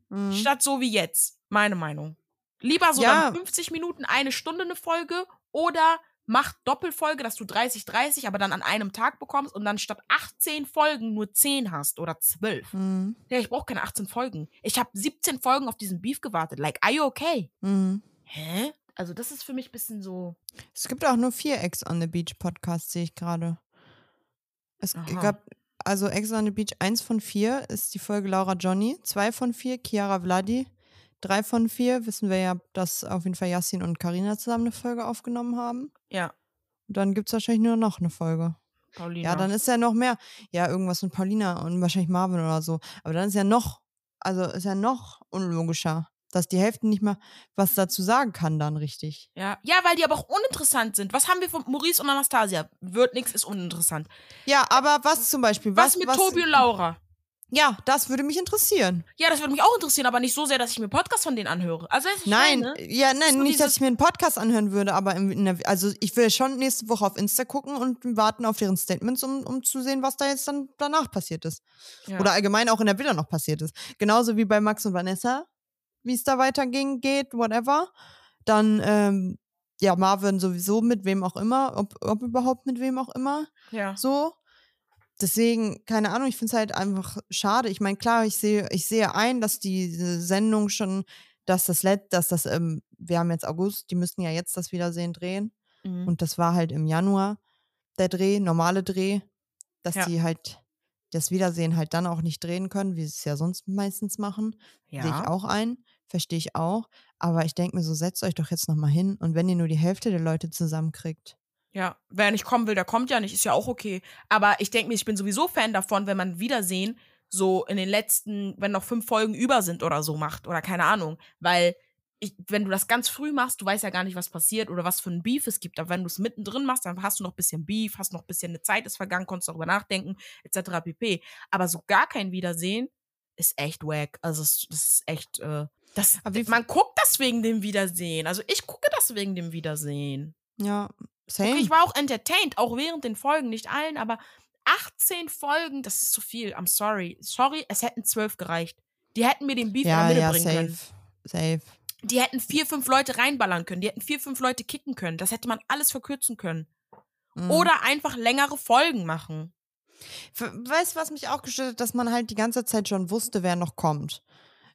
S2: Mhm.
S1: statt so wie jetzt. Meine Meinung. Lieber so
S2: Ja.
S1: dann 50 Minuten, eine Stunde eine Folge oder macht Doppelfolge, dass du 30, 30, aber dann an einem Tag bekommst und dann statt 18 Folgen nur 10 hast oder 12.
S2: Mhm.
S1: Ja, ich brauche keine 18 Folgen. Ich habe 17 Folgen auf diesen Beef gewartet. Like, are you okay?
S2: Mhm.
S1: Hä? Also, das ist für mich ein bisschen so.
S2: Es gibt auch nur vier Ex on the Beach Podcasts, sehe ich gerade. Es
S1: Aha.
S2: gab, also Ex on the Beach, eins von vier ist die Folge Laura Johnny, zwei von vier Chiara Vladi, drei von vier wissen wir ja, dass auf jeden Fall Yassin und Karina zusammen eine Folge aufgenommen haben.
S1: Ja,
S2: Und dann gibt es wahrscheinlich nur noch eine Folge.
S1: Paulina.
S2: Ja, dann ist ja noch mehr. Ja, irgendwas mit Paulina und wahrscheinlich Marvin oder so. Aber dann ist ja noch, also ist ja noch unlogischer, dass die Hälfte nicht mal was dazu sagen kann dann richtig.
S1: Ja. ja, weil die aber auch uninteressant sind. Was haben wir von Maurice und Anastasia? Wird nix, ist uninteressant.
S2: Ja, aber was zum Beispiel?
S1: Was, mit Tobi und Laura?
S2: Ja, das würde mich interessieren.
S1: Ja, das würde mich auch interessieren, aber nicht so sehr, dass ich mir Podcasts von denen anhöre. Also,
S2: Nein,
S1: meine?
S2: ja, nein,
S1: So
S2: nicht, dass ich mir einen Podcast anhören würde, aber in der, also ich will schon nächste Woche auf Insta gucken und warten auf deren Statements, um, um zu sehen, was da jetzt dann danach passiert ist.
S1: Ja.
S2: Oder allgemein auch in der Villa noch passiert ist. Genauso wie bei Max und Vanessa, wie es da weiterging, geht, whatever. Dann, ähm, ja, Marvin sowieso mit wem auch immer, ob, ob überhaupt mit wem auch immer.
S1: ja.
S2: So. Deswegen, keine Ahnung, ich finde es halt einfach schade. Ich meine, klar, ich sehe, ich sehe ein, dass diese Sendung schon, dass das Let, dass das, ähm, wir haben jetzt August, die müssten ja jetzt das Wiedersehen drehen.
S1: Mhm.
S2: Und das war halt im Januar der Dreh, normale Dreh, dass
S1: Ja.
S2: die halt das Wiedersehen halt dann auch nicht drehen können, wie sie es ja sonst meistens machen. Sehe ich
S1: ja.
S2: auch ein, verstehe ich auch. Aber ich denke mir so, setzt euch doch jetzt nochmal hin und wenn ihr nur die Hälfte der Leute zusammenkriegt.
S1: Ja, wer nicht kommen will, der kommt ja nicht, ist ja auch okay. Aber ich denke mir, ich bin sowieso Fan davon, wenn man Wiedersehen so in den letzten, wenn noch fünf Folgen über sind oder so macht oder keine Ahnung. Weil ich, wenn du das ganz früh machst, du weißt ja gar nicht, was passiert oder was für ein Beef es gibt. Aber wenn du es mittendrin machst, dann hast du noch ein bisschen Beef, hast noch ein bisschen eine Zeit ist vergangen, konntest darüber nachdenken, etc. pp. Aber so gar kein Wiedersehen ist echt wack. Also das ist echt, äh, das, man guckt das wegen dem Wiedersehen. Also ich gucke das wegen dem Wiedersehen.
S2: Ja, same.
S1: Okay, ich war auch entertained, auch während den Folgen, nicht allen, aber 18 Folgen, das ist zu viel. I'm sorry. Sorry, es hätten 12 gereicht. Die hätten mir den Beef in
S2: ja,
S1: der Mitte
S2: ja,
S1: bringen
S2: safe.
S1: können.
S2: Safe.
S1: Die hätten vier, fünf Leute reinballern können. Die hätten vier, fünf Leute kicken können. Das hätte man alles verkürzen können.
S2: Mhm.
S1: Oder einfach längere Folgen machen.
S2: Weißt du, was mich auch gestört hat, dass man halt die ganze Zeit schon wusste, wer noch kommt.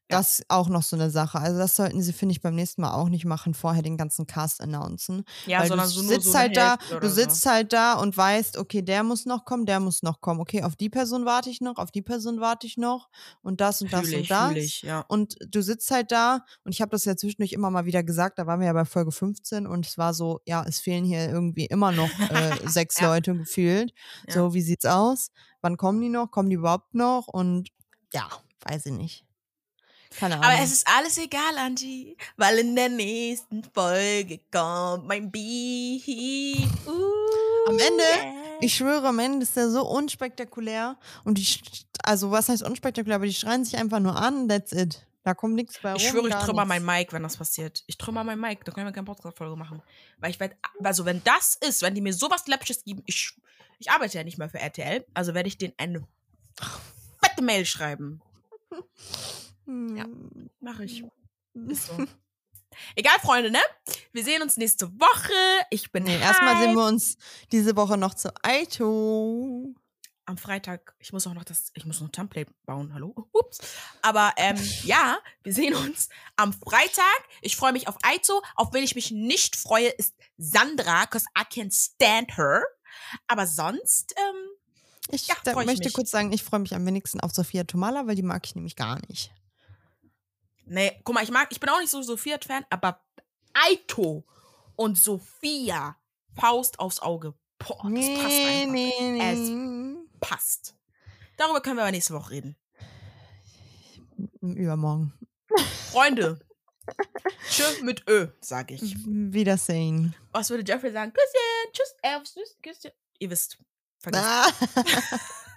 S2: Das ist auch noch so eine Sache. Also das sollten sie, finde ich, beim nächsten Mal auch nicht machen, vorher den ganzen Cast announcen.
S1: Ja,
S2: Weil
S1: sondern
S2: du
S1: so
S2: sitzt
S1: so
S2: halt da, du sitzt
S1: so.
S2: halt da und weißt, okay, der muss noch kommen, der muss noch kommen. Okay, auf die Person warte ich noch, auf die Person warte ich noch und das und das
S1: Fühl
S2: und
S1: ich,
S2: das.
S1: fühl ich, ja.
S2: Und du sitzt halt da und ich habe das ja zwischendurch immer mal wieder gesagt, da waren wir ja bei Folge 15 und es war so, ja, es fehlen hier irgendwie immer noch äh, sechs
S1: Ja.
S2: Leute gefühlt.
S1: Ja.
S2: So, wie sieht's aus? Wann kommen die noch? Kommen die überhaupt noch? Und ja, weiß ich nicht. Keine Ahnung.
S1: Aber es ist alles egal, Angie, weil in der nächsten Folge kommt mein Beef. Uh,
S2: Am Ende,
S1: yeah.
S2: ich schwöre, am Ende ist der so unspektakulär. Und die, also was heißt unspektakulär, aber die schreien sich einfach nur an, that's it. Da kommt nichts bei rum.
S1: Ich schwöre, ich trümmer mein Mic, wenn das passiert. Ich trümmer mein Mic, da können wir keine Podcast-Folge machen. Weil ich werde, also wenn das ist, wenn die mir sowas Läppsches geben, ich, ich arbeite ja nicht mehr für RTL, also werde ich denen eine fette Mail schreiben. Ja.
S2: Hm.
S1: Mach ich. Ist so. Egal, Freunde, ne? Wir sehen uns nächste Woche. Ich bin
S2: Nee, erstmal sehen wir uns diese Woche noch zu Aito.
S1: am Freitag, ich muss auch noch das, ich muss noch ein Template bauen, hallo? Ups. Aber ähm, ja, wir sehen uns am Freitag. Ich freue mich auf Aizo. Auf wen ich mich nicht freue, ist Sandra, cause I can't stand her. Aber sonst, ähm,
S2: Ich
S1: Ja,
S2: da
S1: ich
S2: möchte
S1: mich.
S2: kurz sagen, ich freue mich am wenigsten auf Sophia Tomala, weil die mag ich nämlich gar nicht.
S1: Nee, guck mal, ich mag, ich bin auch nicht so Sophia-Fan, aber Aito und Sophia, Faust aufs Auge. Boah, das passt einfach.
S2: nee,
S1: Es- Passt. Darüber können wir aber nächste Woche reden.
S2: Übermorgen.
S1: Freunde. Tschö mit Ö, sag ich.
S2: Wiedersehen.
S1: Was würde Jeffrey sagen? Küsschen, tschüss, äh, aufs Küsschen. Ihr wisst. Vergesst.
S2: Ah.